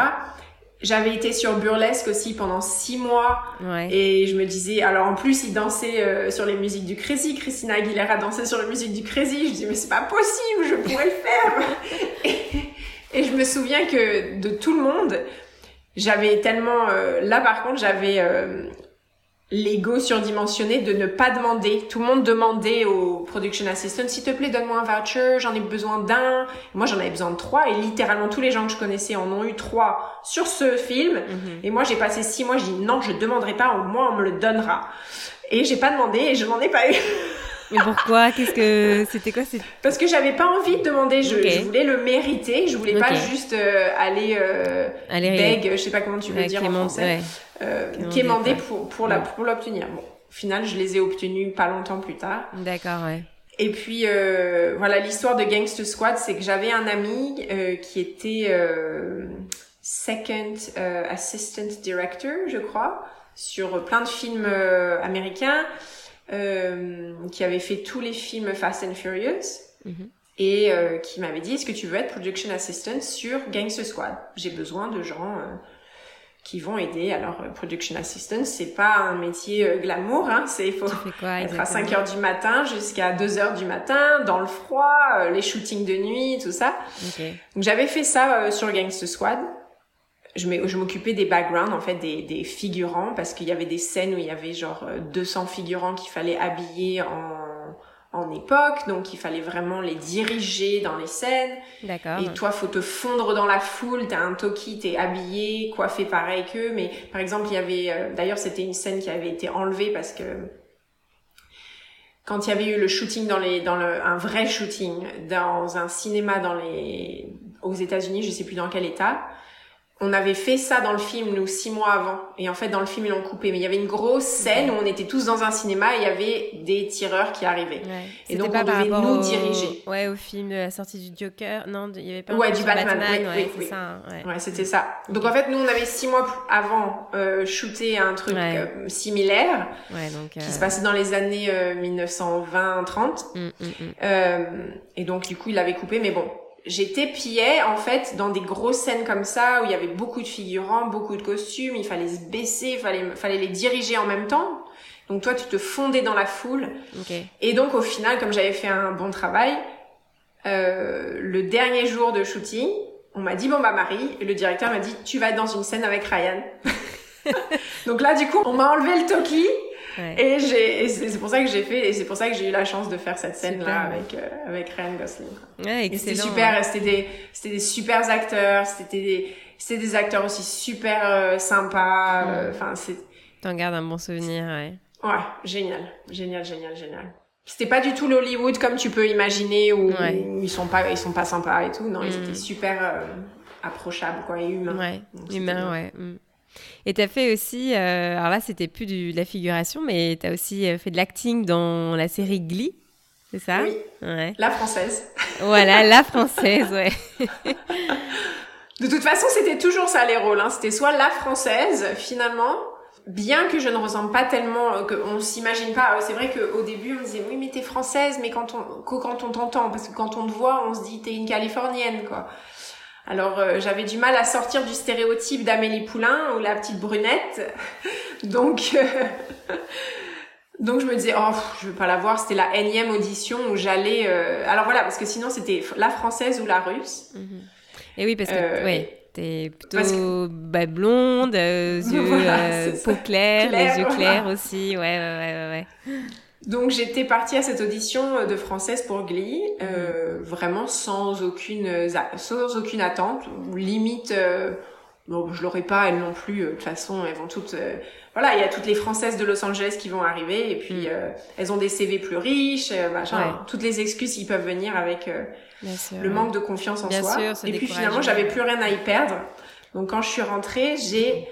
J'avais été sur Burlesque aussi pendant six mois et je me disais, alors en plus ils dansaient euh, sur les musiques du Crazy, Christina Aguilera dansait sur les musiques du Crazy, je dis mais c'est pas possible, je pourrais le faire. (laughs) et, et, je me souviens que de tout le monde, j'avais tellement, euh, là par contre j'avais euh, l'ego surdimensionné de ne pas demander. Tout le monde demandait au production assistant, s'il te plaît, donne-moi un voucher, j'en ai besoin d'un. Moi, j'en avais besoin de trois et littéralement tous les gens que je connaissais en ont eu trois sur ce film. Mhm. Et moi, j'ai passé six mois, je dis non, je demanderai pas, au moins on me le donnera. Et j'ai pas demandé et je n'en ai pas eu. (laughs) Mais pourquoi? Qu'est-ce que (laughs) c'était quoi? Parce que j'avais pas envie de demander. Je, je, voulais le mériter. Je voulais pas juste euh, aller, euh, aller beg, je sais pas comment tu veux dire en français, euh, quémander pour pour la pour l'obtenir. Bon, au final, je les ai obtenus pas longtemps plus tard. D'accord, ouais. Et puis euh, voilà, l'histoire de Gangster Squad, c'est que j'avais un ami qui était second assistant director, je crois, sur plein de films euh, qui avait fait tous les films Fast and Furious. Mm-hmm. Et qui m'avait dit, est-ce que tu veux être production assistant sur Gangster Squad? J'ai besoin de gens qui vont aider. Alors, euh, production assistant, c'est pas un métier euh, glamour, hein. C'est, il faut être à 5 heures du matin jusqu'à 2 heures du matin, dans le froid, euh, les shootings de nuit, tout ça. Donc, j'avais fait ça sur Gangster Squad. Je m'occupais des backgrounds, en fait, des, des figurants, parce qu'il y avait des scènes où il y avait genre 200 figurants qu'il fallait habiller en en époque, donc il fallait vraiment les diriger dans les scènes. D'accord. Et toi, faut te fondre dans la foule, t'as un toki, t'es habillé, coiffé pareil qu'eux. Mais par exemple, il y avait, euh, d'ailleurs, c'était une scène qui avait été enlevée parce que quand il y avait eu le shooting dans les, dans le, un vrai shooting dans un cinéma dans les, aux États-Unis, je sais plus dans quel état, on avait fait ça dans le film, nous, six mois avant. Et en fait, dans le film, ils l'ont coupé. Mais il y avait une grosse scène où on était tous dans un cinéma et il y avait des tireurs qui arrivaient. Et donc, on devait nous diriger. Ouais, au film de la sortie du Joker. Non, il y avait pas Ouais, du Batman. ouais, oui, ça, hein, ouais. c'était ça. Donc, en fait, nous, on avait six mois avant euh, shooté un truc euh, similaire. Donc, Qui se euh, passait dans les années 1920-30. Euh, mm, mm, mm. et donc, du coup, il l'avait coupé. Mais bon, j'étais pillet en fait dans des grosses scènes comme ça où il y avait beaucoup de figurants, beaucoup de costumes, il fallait se baisser, il fallait, fallait les diriger en même temps. Donc toi, tu te fondais dans la foule. Et donc au final, comme j'avais fait un bon travail, euh, le dernier jour de shooting, on m'a dit bon bah Marie, et le directeur m'a dit tu vas dans une scène avec Ryan. (laughs) donc là du coup, on m'a enlevé le toki et j'ai, c'est pour ça que j'ai fait, et c'est pour ça que j'ai eu la chance de faire cette scène-là avec, euh, avec Ryan Gosling. Ouais, c'était super, c'était des, c'était des super acteurs, c'était des, c'était des acteurs aussi super euh, sympas, euh, enfin, c'est. T'en gardes un bon souvenir, ouais. Ouais, génial, génial, génial, génial. C'était pas du tout l'Hollywood comme tu peux imaginer où, ils sont pas, ils sont pas sympas et tout. Non, ils mm. étaient super approchables, quoi, et humains. Ouais, humains, ouais. Mm. Et tu as fait aussi, euh, alors là, c'était plus de la figuration, mais tu as aussi euh, fait de l'acting dans la série Glee, c'est ça? Oui. Ouais. La française. (laughs) Voilà, la française, ouais. (laughs) de toute façon, c'était toujours ça les rôles. Hein. C'était soit la française, finalement, bien que je ne ressemble pas tellement, euh, qu'on s'imagine pas. C'est vrai qu'au début, on me disait oui, mais t'es française, mais quand on, quand on t'entend, parce que quand on te voit, on se dit t'es une californienne, quoi. Alors euh, j'avais du mal à sortir du stéréotype d'Amélie Poulain ou la petite brunette. (laughs) donc euh, donc je me disais oh je veux pas la voir, c'était la énième audition où j'allais euh, alors voilà parce que sinon c'était la française ou la russe. Mhm. Et oui parce que ouais. T'es plutôt bah, blonde, (laughs) yeux, peau claire, les yeux clairs aussi, ouais, ouais, ouais, ouais. Donc j'étais partie à cette audition euh, de française pour Glee, euh, vraiment sans aucune euh, sans aucune attente, limite. Euh, bon, je l'aurais pas elles non plus. de toute façon, elles vont toutes. voilà, il y a toutes les françaises de Los Angeles qui vont arriver et puis mm. elles ont des CV plus riches, machin. Toutes les excuses qui peuvent venir avec le manque de confiance en soi. et puis finalement, j'avais plus rien à y perdre. Donc quand je suis rentrée, j'ai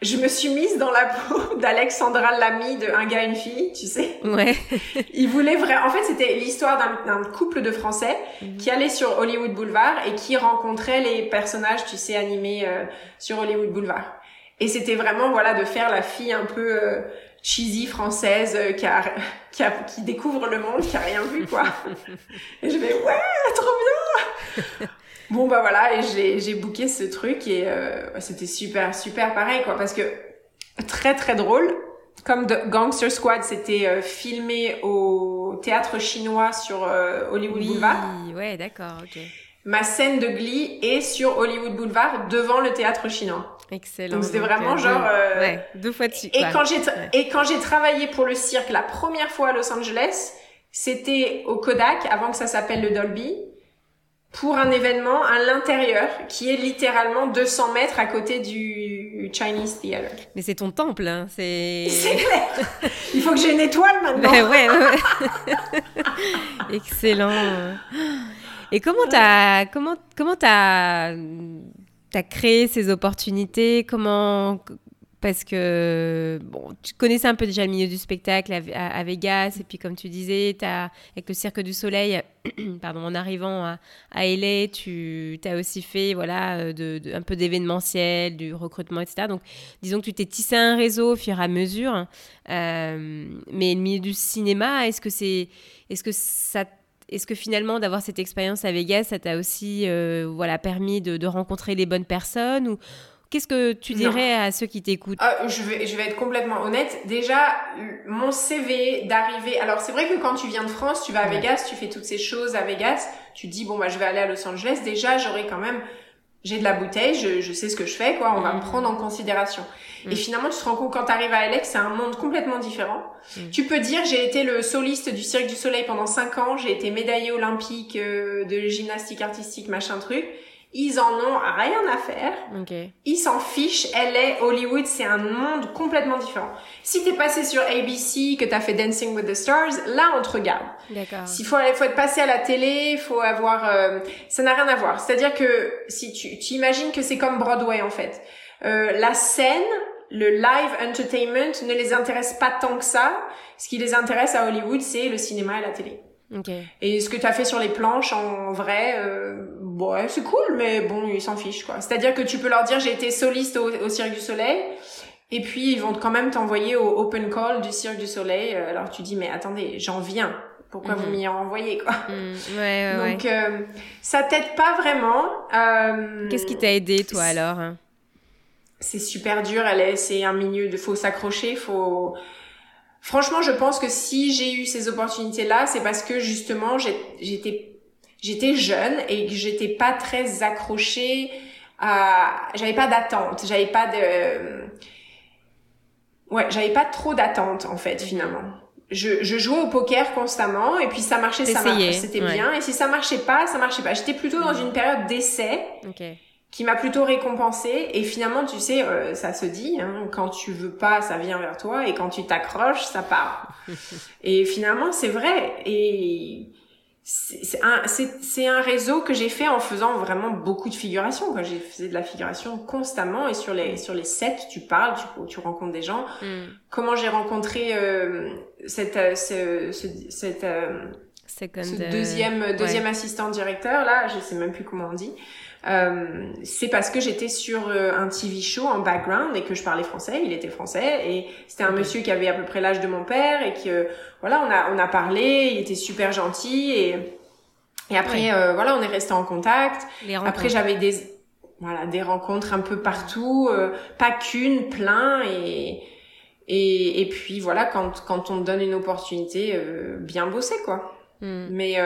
je me suis mise dans la peau (laughs) d'Alexandra Lamy de Un gars, une fille, tu sais. Ouais. (laughs) Il voulait vraiment... En fait, c'était l'histoire d'un couple de Français mhm. qui allait sur Hollywood Boulevard et qui rencontrait les personnages, tu sais, animés euh, sur Hollywood Boulevard. Et c'était vraiment, voilà, de faire la fille un peu euh, cheesy française euh, qui, a, (laughs) qui, a, qui découvre le monde, qui a rien vu, quoi. et je vais, ouais, trop bien Bon bah voilà et j'ai j'ai booké ce truc et euh, c'était super super pareil quoi parce que très très drôle comme The Gangster Squad c'était euh, filmé au théâtre chinois sur euh, Hollywood oui, Boulevard. ouais d'accord ok. Ma scène de Glee est sur Hollywood Boulevard devant le théâtre chinois. Excellent. Donc c'était vraiment genre deux, ouais, deux fois dessus. Et quand j'ai et quand j'ai travaillé pour le cirque la première fois à Los Angeles, c'était au Kodak avant que ça s'appelle le Dolby pour un événement à l'intérieur qui est littéralement 200 mètres à côté du Chinese Theater. Mais c'est ton temple, hein, c'est... (laughs) C'est clair Il faut que j'ai une étoile maintenant. Ben ouais, ouais. (laughs) Excellent. Et comment t'as comment comment t'as as créé ces opportunités? Comment parce que bon, tu connaissais un peu déjà le milieu du spectacle à, Vegas et puis comme tu disais, avec le Cirque du Soleil, (clears throat) pardon, en arrivant à, à LA, tu as aussi fait voilà euh, un peu d'événementiel, du recrutement, etc. Donc disons que tu t'es tissé un réseau au fur et à mesure. Euh, mais le milieu du cinéma, est-ce que c'est est-ce que est-ce que finalement d'avoir cette expérience à Vegas, ça t'a aussi euh, voilà permis de, de rencontrer les bonnes personnes ou Qu'est-ce que tu dirais à ceux qui t'écoutent ah, je, vais, je vais être complètement honnête. Déjà, mon CV d'arriver... Alors, c'est vrai que quand tu viens de France, tu vas à Vegas, tu fais toutes ces choses à Vegas, tu te dis, bon, bah, je vais aller à Los Angeles. Déjà, j'aurais quand même... J'ai de la bouteille, je, je, sais ce que je fais, quoi. On va me mm. prendre en considération. Et mm. finalement, tu te rends compte quand tu arrives à Alex, c'est un monde complètement différent. Mm. Tu peux dire, j'ai été le soliste du Cirque du Soleil pendant 5 ans, j'ai été médaillé olympique euh, de gymnastique artistique, machin truc. Ils en ont rien à faire. Okay. Ils s'en fichent. LA, Hollywood, c'est un monde complètement différent. Si t'es passé sur ABC, que t'as fait Dancing with the Stars, là on te regarde. D'accord. S'il faut, faut être passé à la télé, faut avoir, euh, ça n'a rien à voir. C'est-à-dire que si tu, tu imagines que c'est comme Broadway en fait. Euh, la scène, le live entertainment ne les intéresse pas tant que ça. Ce qui les intéresse à Hollywood, c'est le cinéma et la télé. Okay. Et ce que tu as fait sur les planches, en vrai, euh, ouais, c'est cool, mais bon, ils s'en fichent, quoi. C'est-à-dire que tu peux leur dire, j'ai été soliste au, au, Cirque du Soleil, et puis ils vont quand même t'envoyer au open call du Cirque du Soleil. Euh, alors tu dis, mais attendez, j'en viens. Pourquoi vous mhm. m'y envoyez, quoi? Mm, ouais, ouais, Donc, euh, ça t'aide pas vraiment. Euh, Qu'est-ce qui t'a aidé, toi, alors? C'est super dur, elle c'est un milieu de faut s'accrocher, faut Franchement, je pense que si j'ai eu ces opportunités-là, c'est parce que justement, j'étais j'étais jeune et que j'étais pas très accrochée à j'avais pas d'attente, j'avais pas de ouais, j'avais pas trop d'attente en fait finalement. Je, je jouais au poker constamment et puis ça marchait, ça marchait, c'était bien. Et si ça marchait pas, ça marchait pas. J'étais plutôt dans une période d'essai. Okay qui m'a plutôt récompensé et finalement tu sais euh, ça se dit hein, quand tu veux pas ça vient vers toi et quand tu t'accroches ça part. (laughs) Et finalement c'est vrai. Et c'est un un réseau que j'ai fait en faisant vraiment beaucoup de figuration quand j'ai fait de la figuration constamment et sur les sur les sets tu parles tu tu rencontres des gens. Mm. comment j'ai rencontré euh, cette euh, ce, ce, cette ce deuxième deuxième assistant directeur là je sais même plus comment on dit euh, c'est parce que j'étais sur euh, un TV show en background et que je parlais français, il était français et c'était un monsieur qui avait à peu près l'âge de mon père et que voilà, on a on a parlé, il était super gentil et et après euh, voilà, on est resté en contact. Après j'avais des voilà, des rencontres un peu partout, pas qu'une, plein et et, et puis voilà, quand quand on te donne une opportunité, bien bosser quoi. Hmm. Mais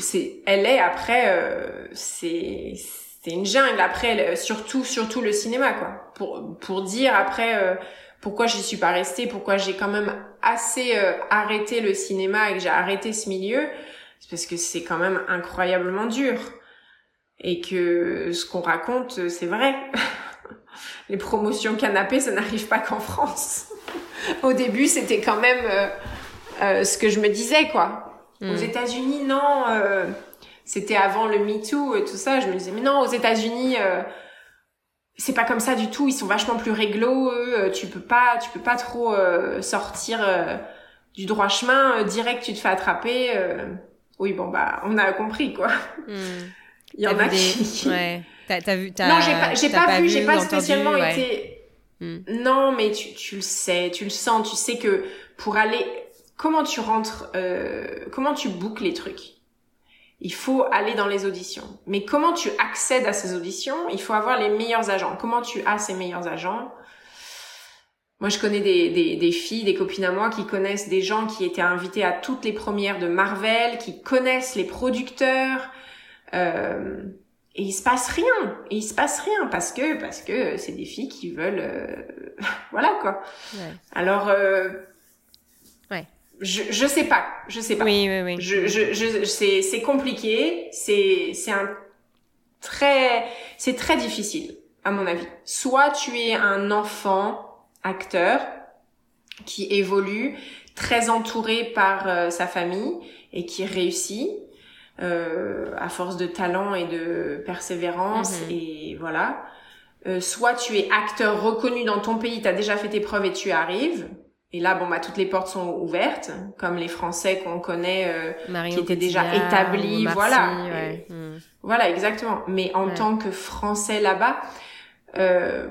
c'est elle est après euh, c'est c'est une jungle après surtout surtout le cinéma quoi. Pour pour dire après euh, pourquoi j'y suis pas restée pourquoi j'ai quand même assez euh, arrêté le cinéma et que j'ai arrêté ce milieu c'est parce que c'est quand même incroyablement dur. Et que ce qu'on raconte c'est vrai. (laughs) Les promotions canapé ça n'arrive pas qu'en France. (laughs) Au début c'était quand même ce que je me disais quoi aux hmm. États-Unis, non. Euh, c'était avant le Me Too et tout ça. Je me disais, mais non, aux États-Unis, euh, c'est pas comme ça du tout. Ils sont vachement plus réglo. Eux. Euh, tu peux pas, tu peux pas trop sortir du droit chemin. direct, tu te fais attraper. Oui, bon bah, on a compris quoi. Hmm. Il y en a qui. (laughs) Ouais. T'as, vu, non, j'ai pas, j'ai pas, vu, j'ai pas spécialement été. Hmm. Non, mais tu, tu le sais, tu le sens, tu sais que pour aller comment tu rentres, euh, comment tu boucles les trucs. Il faut aller dans les auditions. Mais comment tu accèdes à ces auditions Il faut avoir les meilleurs agents. Comment tu as ces meilleurs agents? Moi, je connais des, des, des, filles, des copines à moi qui connaissent des gens qui étaient invités à toutes les premières de Marvel, qui connaissent les producteurs. Euh, et il se passe rien. Et il se passe rien parce que parce que c'est des filles qui veulent, euh, (laughs) voilà quoi. Ouais. Alors euh, je, je sais pas, je sais pas. Oui, oui, oui. Je, je, je c'est, c'est compliqué, c'est, c'est un très, c'est très difficile, à mon avis. Soit tu es un enfant acteur, qui évolue, très entouré par sa famille et qui réussit. à force de talent et de persévérance mhm. et voilà. soit tu es acteur reconnu dans ton pays, tu as déjà fait tes preuves et tu arrives, et là, bon, bah, toutes les portes sont ouvertes, comme les Français qu'on connaît, euh, qui étaient déjà établis, voilà. Hmm. Voilà, exactement. Mais en tant que Français là-bas, euh,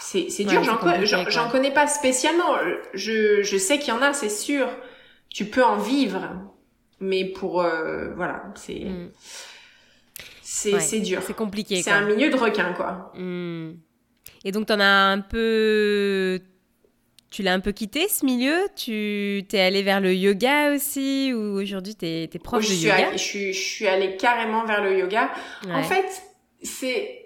c'est, c'est dur. j'en, connais pas spécialement. Je, je sais qu'il y en a, c'est sûr. Tu peux en vivre, mais pour, euh, voilà, c'est, hmm. c'est, c'est dur. C'est compliqué. C'est un milieu de requin, quoi. Hmm. Et donc, t'en as un peu tu l'as un peu quitté ce milieu? Tu t'es allé vers le yoga aussi? Ou aujourd'hui tu es, prof de yoga? je, suis, je suis allée carrément vers le yoga. En fait, c'est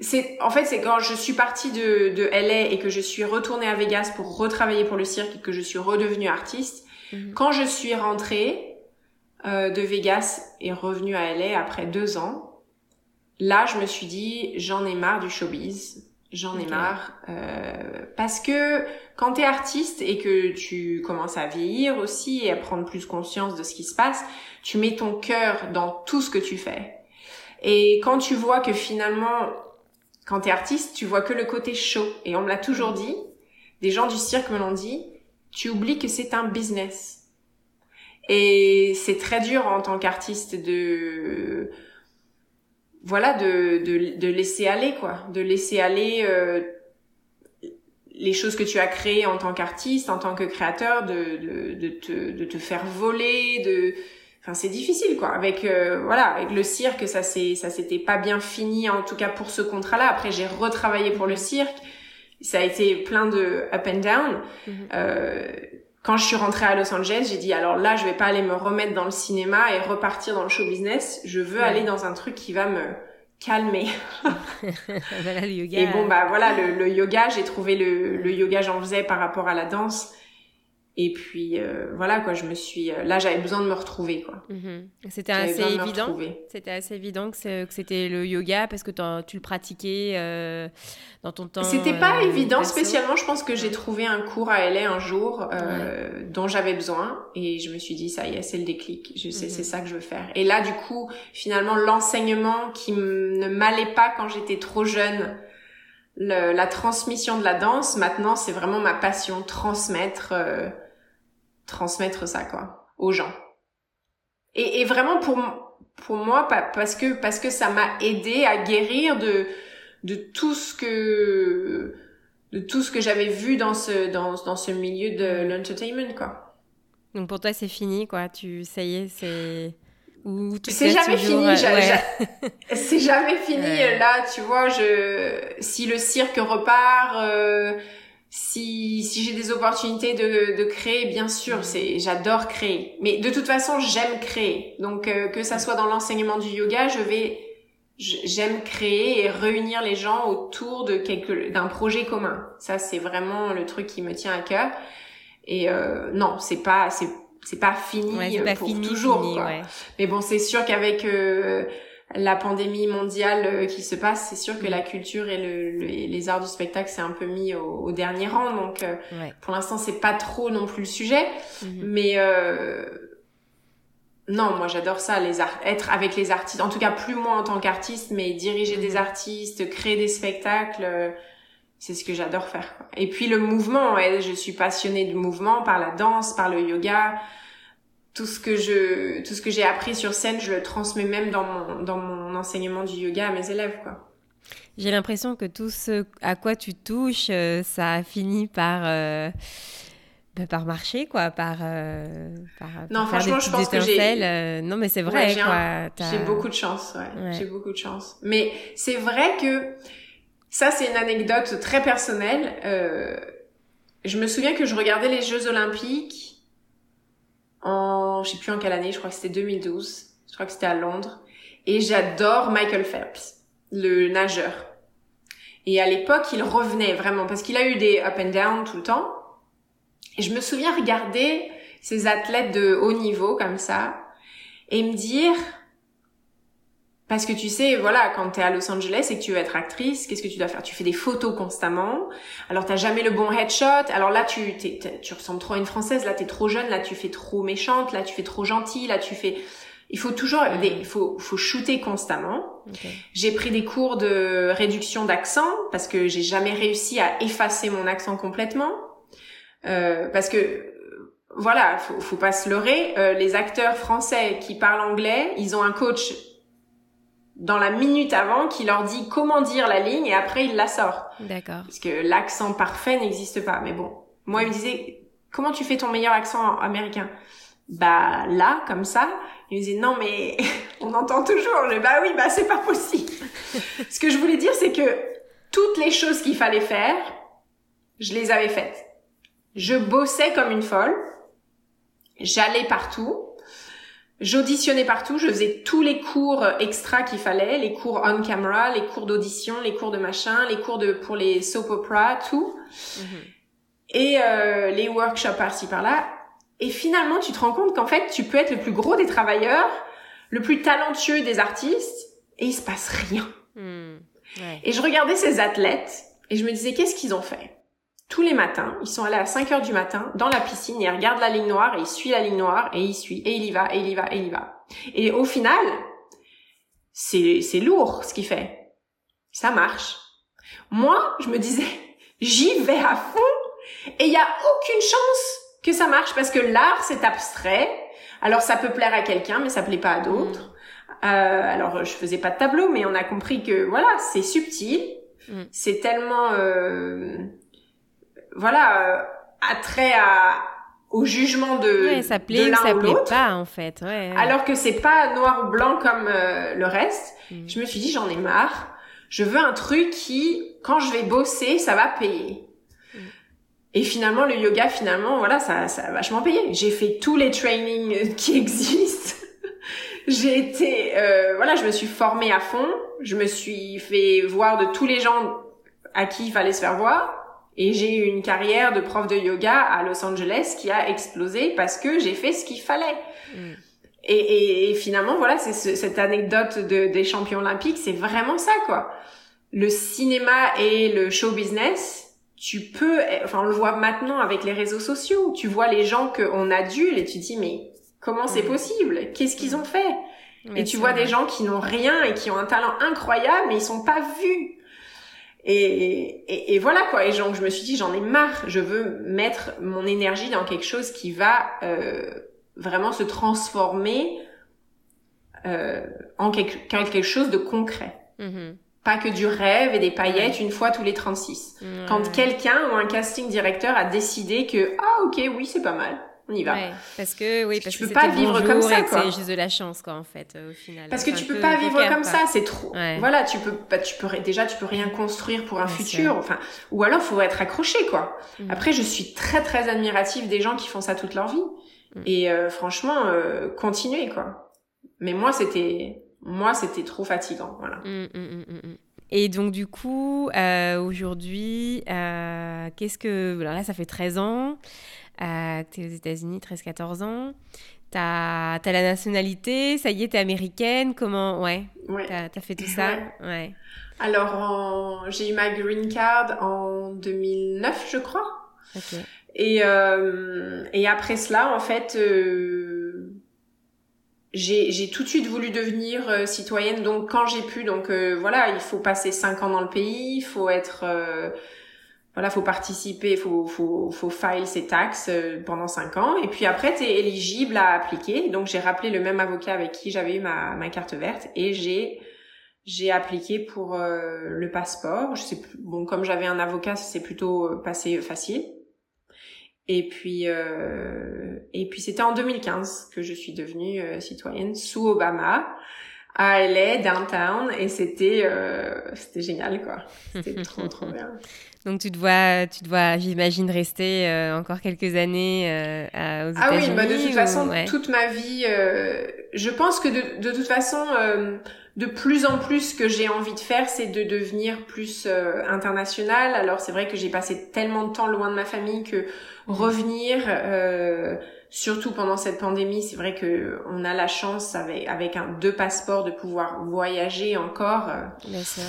c'est en fait c'est quand je suis partie de, de LA et que je suis retournée à Vegas pour retravailler pour le cirque et que je suis redevenue artiste. Mhm. Quand je suis rentrée euh, de Vegas et revenue à LA après deux ans, là je me suis dit j'en ai marre du showbiz J'en ai marre. Euh, parce que quand tu es artiste et que tu commences à vieillir aussi et à prendre plus conscience de ce qui se passe, tu mets ton cœur dans tout ce que tu fais. Et quand tu vois que finalement, quand tu es artiste, tu vois que le côté chaud. Et on me l'a toujours dit, des gens du cirque me l'ont dit, tu oublies que c'est un business. Et c'est très dur en tant qu'artiste de voilà de, de, de, laisser aller quoi. De laisser aller euh, les choses que tu as créées en tant qu'artiste en tant que créateur de, de, de, te, de te faire voler de enfin c'est difficile quoi. Avec euh, voilà avec le cirque ça c'est ça s'était pas bien fini en tout cas pour ce contrat là après j'ai retravaillé pour le cirque. Ça a été plein de up and down. Mm-hmm. euh, quand je suis rentrée à Los Angeles, j'ai dit alors là, je vais pas aller me remettre dans le cinéma et repartir dans le show business. Je veux aller dans un truc qui va me calmer. (laughs) voilà, le yoga. Et bon bah voilà, le, le yoga, j'ai trouvé le, le yoga j'en faisais par rapport à la danse. Et puis euh, voilà quoi, je me suis euh, là j'avais besoin de me retrouver quoi. Mhm. C'était assez évident. C'était assez évident que c'était le yoga parce que tu le pratiquais euh, dans ton temps. C'était pas évident spécialement. Je pense que j'ai trouvé un cours à LA un jour dont j'avais besoin et je me suis dit ça y est c'est le déclic. Je sais c'est mhm. ça que je veux faire. Et là du coup finalement l'enseignement qui ne m'allait pas quand j'étais trop jeune. La transmission de la danse, maintenant, c'est vraiment ma passion, transmettre transmettre ça quoi aux gens. Et, et vraiment pour pour moi parce que parce que ça m'a aidé à guérir de de tout ce que de tout ce que j'avais vu dans ce dans dans ce milieu de l'entertainment quoi. Donc pour toi c'est fini quoi, tu ça y est, c'est (laughs) c'est jamais fini c'est jamais fini là tu vois je si le cirque repart euh, si, si j'ai des opportunités de, de créer, bien sûr, mm. c'est j'adore créer. Mais de toute façon, j'aime créer. Donc euh, que ça soit dans l'enseignement du yoga, je vais j'aime créer et réunir les gens autour de quelque d'un projet commun. Ça c'est vraiment le truc qui me tient à cœur. Et euh, non, c'est pas c'est c'est pas fini pour toujours. Mais bon, c'est sûr qu'avec euh, la pandémie mondiale euh, qui se passe, c'est sûr que mm. la culture et le, les arts du spectacle c'est un peu mis au, dernier rang. Donc euh, pour l'instant c'est pas trop non plus le sujet, mm-hmm. mais euh, non, moi j'adore ça, les être avec les artistes. En tout cas plus moi en tant qu'artiste, mais diriger des mm-hmm. artistes, créer des spectacles. C'est ce que j'adore faire. Et puis le mouvement, je suis passionnée du mouvement par la danse, par le yoga, tout ce que je tout ce que j'ai appris sur scène, je le transmets même dans mon dans mon enseignement du yoga à mes élèves quoi. J'ai l'impression que tout ce à quoi tu touches, euh, ça a fini par euh, bah, par marcher quoi, par, euh, par non franchement je pense que j'ai non mais c'est vrai j'ai beaucoup de chance ouais. j'ai beaucoup de chance mais c'est vrai que ça c'est une anecdote très personnelle je me souviens que je regardais les Jeux Olympiques en, je sais plus en quelle année, je crois que c'était 2012. Je crois que c'était à Londres. Et j'adore Michael Phelps, le nageur. Et à l'époque, il revenait vraiment parce qu'il a eu des up and down tout le temps. Et je me souviens regarder ces athlètes de haut niveau comme ça et me dire Parce que tu sais, voilà, quand t'es à Los Angeles et que tu veux être actrice, qu'est-ce que tu dois faire? Tu fais des photos constamment. Alors t'as jamais le bon headshot. Alors là, tu tu ressembles trop à une française. Là, t'es trop jeune. Là, tu fais trop méchante. Là, tu fais trop gentille. Là, tu fais. Il faut toujours, il faut, faut shooter constamment. J'ai pris des cours de réduction d'accent parce que j'ai jamais réussi à effacer mon accent complètement. Euh, parce que voilà, faut, faut pas se leurrer. Euh, les acteurs français qui parlent anglais, ils ont un coach dans la minute avant qui leur dit comment dire la ligne et après il la sort. D'accord. Parce que l'accent parfait n'existe pas. Mais bon, moi il me disait comment tu fais ton meilleur accent américain? Bah là, comme ça. Il me disait non mais (laughs) on entend toujours. Je bah oui, bah c'est pas possible. (laughs) Ce que je voulais dire c'est que toutes les choses qu'il fallait faire, je les avais faites. Je bossais comme une folle. J'allais partout. J'auditionnais partout, je faisais tous les cours extra qu'il fallait, les cours on camera, les cours d'audition, les cours de machin, les cours de pour les soap opera, tout. Mhm. Et euh, les workshops par-ci par-là. Et finalement, tu te rends compte qu'en fait, tu peux être le plus gros des travailleurs, le plus talentueux des artistes, et il se passe rien. Hmm. Et je regardais ces athlètes, et je me disais, qu'est-ce qu'ils ont fait? Tous les matins, ils sont allés à 5 heures du matin dans la piscine, ils regardent la ligne noire et ils suivent la ligne noire et ils suivent et il y va et il y va et il y va. Et au final, c'est c'est lourd ce qu'il fait. Ça marche. Moi, je me disais, (laughs) j'y vais à fond et il y a aucune chance que ça marche parce que l'art c'est abstrait. Alors ça peut plaire à quelqu'un mais ça plaît pas à d'autres. Euh, alors je faisais pas de tableau mais on a compris que voilà, c'est subtil. Mm. C'est tellement euh, voilà, euh, attrait à au jugement de ouais, ça plaît ça plaît pas en fait ouais, alors que c'est pas noir ou blanc comme euh, le reste. Mm. je me suis dit j'en ai marre. Je veux un truc qui quand je vais bosser ça va payer. Mm. et finalement le yoga finalement voilà ça ça a vachement payé. J'ai fait tous les trainings qui existent. (laughs) J'ai été euh, voilà je me suis formée à fond. Je me suis fait voir de tous les gens à qui il fallait se faire voir et j'ai eu une carrière de prof de yoga à Los Angeles qui a explosé parce que j'ai fait ce qu'il fallait. Mm. Et, et, finalement, voilà, c'est cette anecdote de, des champions olympiques, c'est vraiment ça, quoi. Le cinéma et le show business, tu peux, enfin, on le voit maintenant avec les réseaux sociaux. Tu vois les gens qu'on adule et tu te dis, mais comment c'est mm. possible? Qu'est-ce qu'ils ont fait? Et tu vois des gens qui n'ont rien et qui ont un talent incroyable, mais ils sont pas vus. Et, et, et, voilà quoi. Et donc je me suis dit j'en ai marre. Je veux mettre mon énergie dans quelque chose qui va euh, vraiment se transformer euh, en quelque, quelque, chose de concret. Mm-hmm. Pas que du rêve et des paillettes une fois tous les 36. Quand quelqu'un ou un casting directeur a décidé que ah ok oui c'est pas mal on y va. parce que oui, parce, que tu peux pas vivre comme ça, C'est juste de la chance, quoi, en fait, euh, au final. Parce que tu peux pas vivre comme ça, c'est trop. Voilà, tu peux, pas, tu peux déjà, tu peux rien construire pour un futur, enfin, ou alors faut être accroché, quoi. Mm. Après, je suis très très admirative des gens qui font ça toute leur vie, mm. et euh, franchement, euh, continuez, quoi. Mais moi, c'était, moi, c'était trop fatigant, voilà. Mm, et donc, du coup, euh, aujourd'hui, euh, qu'est-ce que. Alors là, ça fait 13 ans. Euh, tu es aux États-Unis, 13-14 ans. Tu as, la nationalité, ça y est, tu es américaine. Comment. Ouais. ouais. Tu as, fait tout ça? Ouais. Alors, j'ai eu ma green card en 2009, je crois. Ok. Et, euh, et après cela, en fait, euh, j'ai tout de suite voulu devenir euh, citoyenne. Donc, quand j'ai pu, donc euh, voilà, il faut passer cinq ans dans le pays, il faut être voilà, faut participer, faut faut faut file ses taxes euh, pendant cinq ans et puis après tu es éligible à appliquer. Donc j'ai rappelé le même avocat avec qui j'avais eu ma ma carte verte et j'ai j'ai appliqué pour euh, le passeport. Je sais plus, bon comme j'avais un avocat, c'est plutôt euh, passé facile. Et puis euh, et puis c'était en 2015 que je suis devenue citoyenne sous Obama à LA downtown et c'était c'était génial quoi. C'était trop trop (laughs) bien. Donc tu dois, tu dois, j'imagine, rester euh, encore quelques années euh, aux États-Unis. Ah oui, bah de toute façon, toute ma vie, euh, je pense que de, de toute façon, euh, de plus en plus, ce que j'ai envie de faire, c'est de devenir plus international. Alors c'est vrai que j'ai passé tellement de temps loin de ma famille que revenir surtout pendant cette pandémie, c'est vrai que on a la chance avec avec un deux passeports de pouvoir voyager encore. Euh, Bien sûr.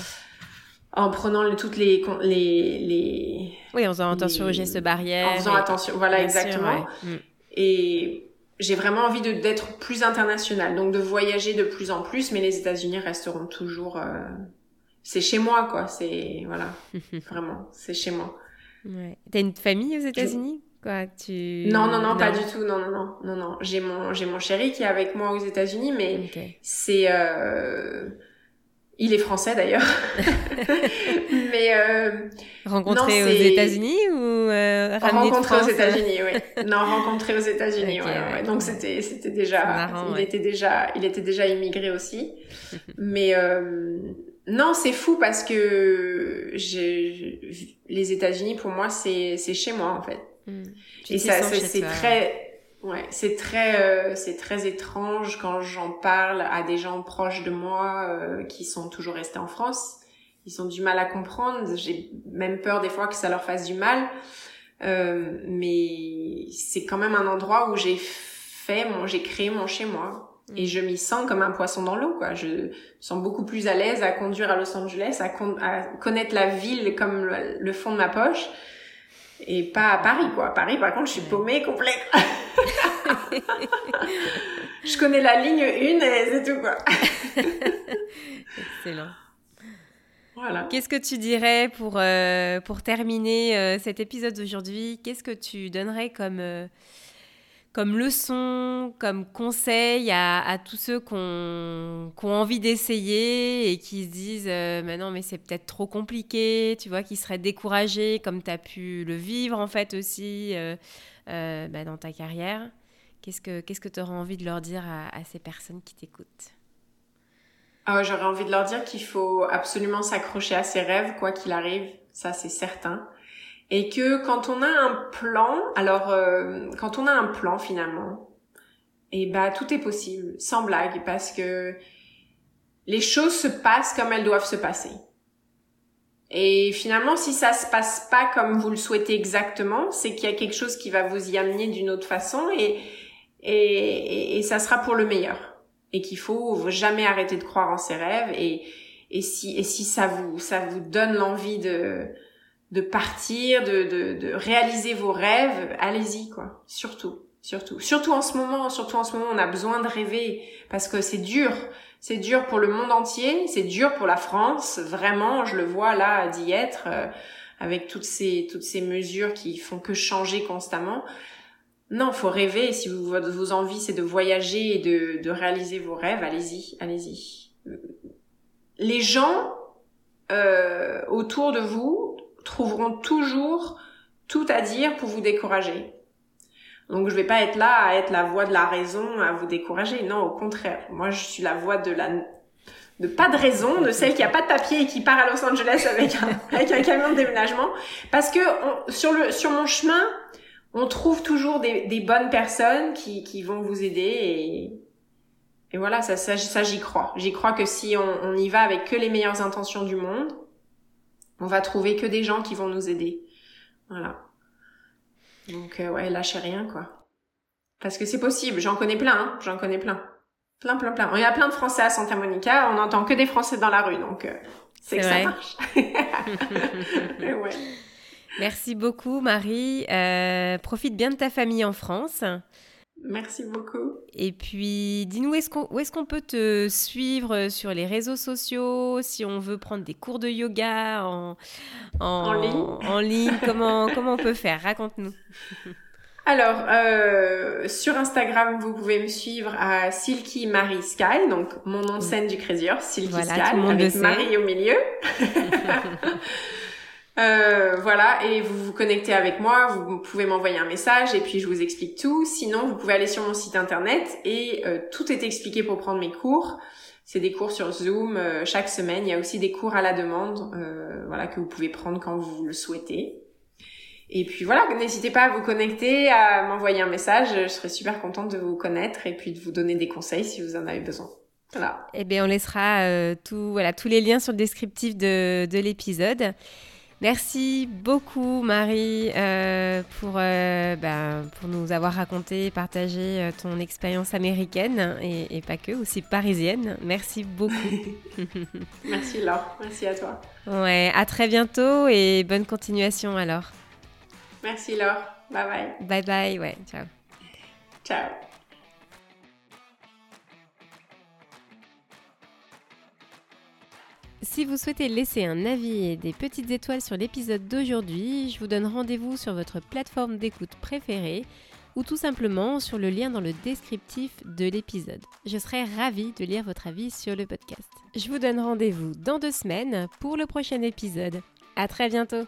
En prenant le, toutes les, les, les oui en faisant attention aux gestes barrières en faisant attention voilà exactement mm. et j'ai vraiment envie de d'être plus international donc de voyager de plus en plus mais les États-Unis resteront toujours euh, c'est chez moi quoi c'est voilà (laughs) vraiment c'est chez moi ouais. t'as une famille aux États-Unis Quoi, tu... Non, non, non, pas du tout. Non, non, non, non, non. J'ai mon, j'ai mon chéri qui est avec moi aux États-Unis, mais c'est, euh... il est français d'ailleurs. (laughs) mais euh... rencontré aux États-Unis ou euh, rencontré aux États-Unis, oui. Non, rencontré aux États-Unis, ouais, ouais, Donc c'était, c'était déjà, il était déjà, il était déjà immigré aussi. (laughs) mais euh... non, c'est fou parce que j'ai, les États-Unis pour moi c'est, c'est chez moi en fait. Mm. Et ça, c'est très, ouais, c'est très, euh, c'est très étrange quand j'en parle à des gens proches de moi euh, qui sont toujours restés en France. Ils ont du mal à comprendre. J'ai même peur des fois que ça leur fasse du mal. Euh, mais c'est quand même un endroit où j'ai fait mon, j'ai créé mon chez moi. Mm. Et je m'y sens comme un poisson dans l'eau, quoi. Je me sens beaucoup plus à l'aise à conduire à Los Angeles, à, à connaître la ville comme le fond de ma poche et pas à Paris quoi. À Paris par contre je suis paumée complète. (laughs) je connais la ligne 1 et c'est tout quoi. Excellent. Voilà. Qu'est-ce que tu dirais pour, euh, pour terminer euh, cet épisode d'aujourd'hui? Qu'est-ce que tu donnerais comme, euh, comme leçon, comme conseil à, tous ceux qui ont, envie d'essayer et qui se disent euh, mais non mais c'est peut-être trop compliqué, tu vois, qui seraient découragés comme tu as pu le vivre en fait aussi euh, euh, bah, dans ta carrière. Qu'est-ce que qu'est-ce que tu aurais envie de leur dire à, à ces personnes qui t'écoutent? Ah J'aurais envie de leur dire qu'il faut absolument s'accrocher à ses rêves quoi qu'il arrive, ça c'est certain et que quand on a un plan, alors euh, quand on a un plan finalement, et eh ben tout est possible, sans blague, parce que les choses se passent comme elles doivent se passer. Et finalement, si ça se passe pas comme vous le souhaitez exactement, c'est qu'il y a quelque chose qui va vous y amener d'une autre façon et, et, et ça sera pour le meilleur. Et qu'il faut jamais arrêter de croire en ses rêves et, et si, et si ça vous, ça vous donne l'envie de, de partir, de, de, de réaliser vos rêves, allez-y quoi, surtout, surtout, surtout en ce moment, surtout en ce moment, on a besoin de rêver parce que c'est dur, c'est dur pour le monde entier, c'est dur pour la France, vraiment, je le vois là d'y être euh, avec toutes ces toutes ces mesures qui font que changer constamment. Non, faut rêver. Si vous, vos envies c'est de voyager et de, de réaliser vos rêves, allez-y, allez-y. Les gens euh, autour de vous trouveront toujours tout à dire pour vous décourager. Donc je vais pas être là à être la voix de la raison à vous décourager. Non, au contraire. Moi, je suis la voix de la de pas de raison, de celle qui a pas de papier et qui part à Los Angeles avec un, (laughs) avec un camion de déménagement. Parce que sur le sur mon chemin, on trouve toujours des, des bonnes personnes qui, qui vont vous aider et, et voilà, ça, ça, ça j'y crois. J'y crois que si on, on y va avec que les meilleures intentions du monde, on va trouver que des gens qui vont nous aider. Voilà. Donc euh, ouais, lâchez rien quoi. Parce que c'est possible, j'en connais plein, hein. j'en connais plein. Plein, plein, plein. Il y a plein de Français à Santa Monica, on n'entend que des Français dans la rue, donc euh, c'est que ça marche. (laughs) ouais. Merci beaucoup Marie. Euh, profite bien de ta famille en France. Merci beaucoup. Et puis, dis-nous, est-ce qu'on, où est-ce qu'on peut te suivre sur les réseaux sociaux Si on veut prendre des cours de yoga en, en, ligne, en ligne comment, (laughs) comment on peut faire? Raconte-nous. Alors, euh, sur Instagram, vous pouvez me suivre à Silky Marie Sky, donc mon nom de scène du Crazy Horse, Silky Sky, avec Marie au milieu. (laughs) (laughs) Euh, voilà, et vous vous connectez avec moi, vous pouvez m'envoyer un message et puis je vous explique tout. Sinon, vous pouvez aller sur mon site internet et euh, tout est expliqué pour prendre mes cours. C'est des cours sur Zoom euh, chaque semaine. Il y a aussi des cours à la demande, voilà, que vous pouvez prendre quand vous le souhaitez. Et puis voilà, n'hésitez pas à vous connecter, à m'envoyer un message. Je serai super contente de vous connaître et puis de vous donner des conseils si vous en avez besoin. Voilà. Eh bien, on laissera tout, tous les liens sur le descriptif de, de l'épisode. Merci beaucoup Marie euh, pour, euh, ben, pour nous avoir raconté, partagé euh, ton expérience américaine et, et, pas que, aussi parisienne. Merci beaucoup. (laughs) (laughs) Merci Laure, merci à toi. Ouais, à très bientôt et bonne continuation alors. Merci Laure, bye bye. Bye bye, ouais, ciao. Ciao. Si vous souhaitez laisser un avis et des petites étoiles sur l'épisode d'aujourd'hui, je vous donne rendez-vous sur votre plateforme d'écoute préférée ou tout simplement sur le lien dans le descriptif de l'épisode. Je serai ravie de lire votre avis sur le podcast. Je vous donne rendez-vous dans deux semaines pour le prochain épisode. À très bientôt!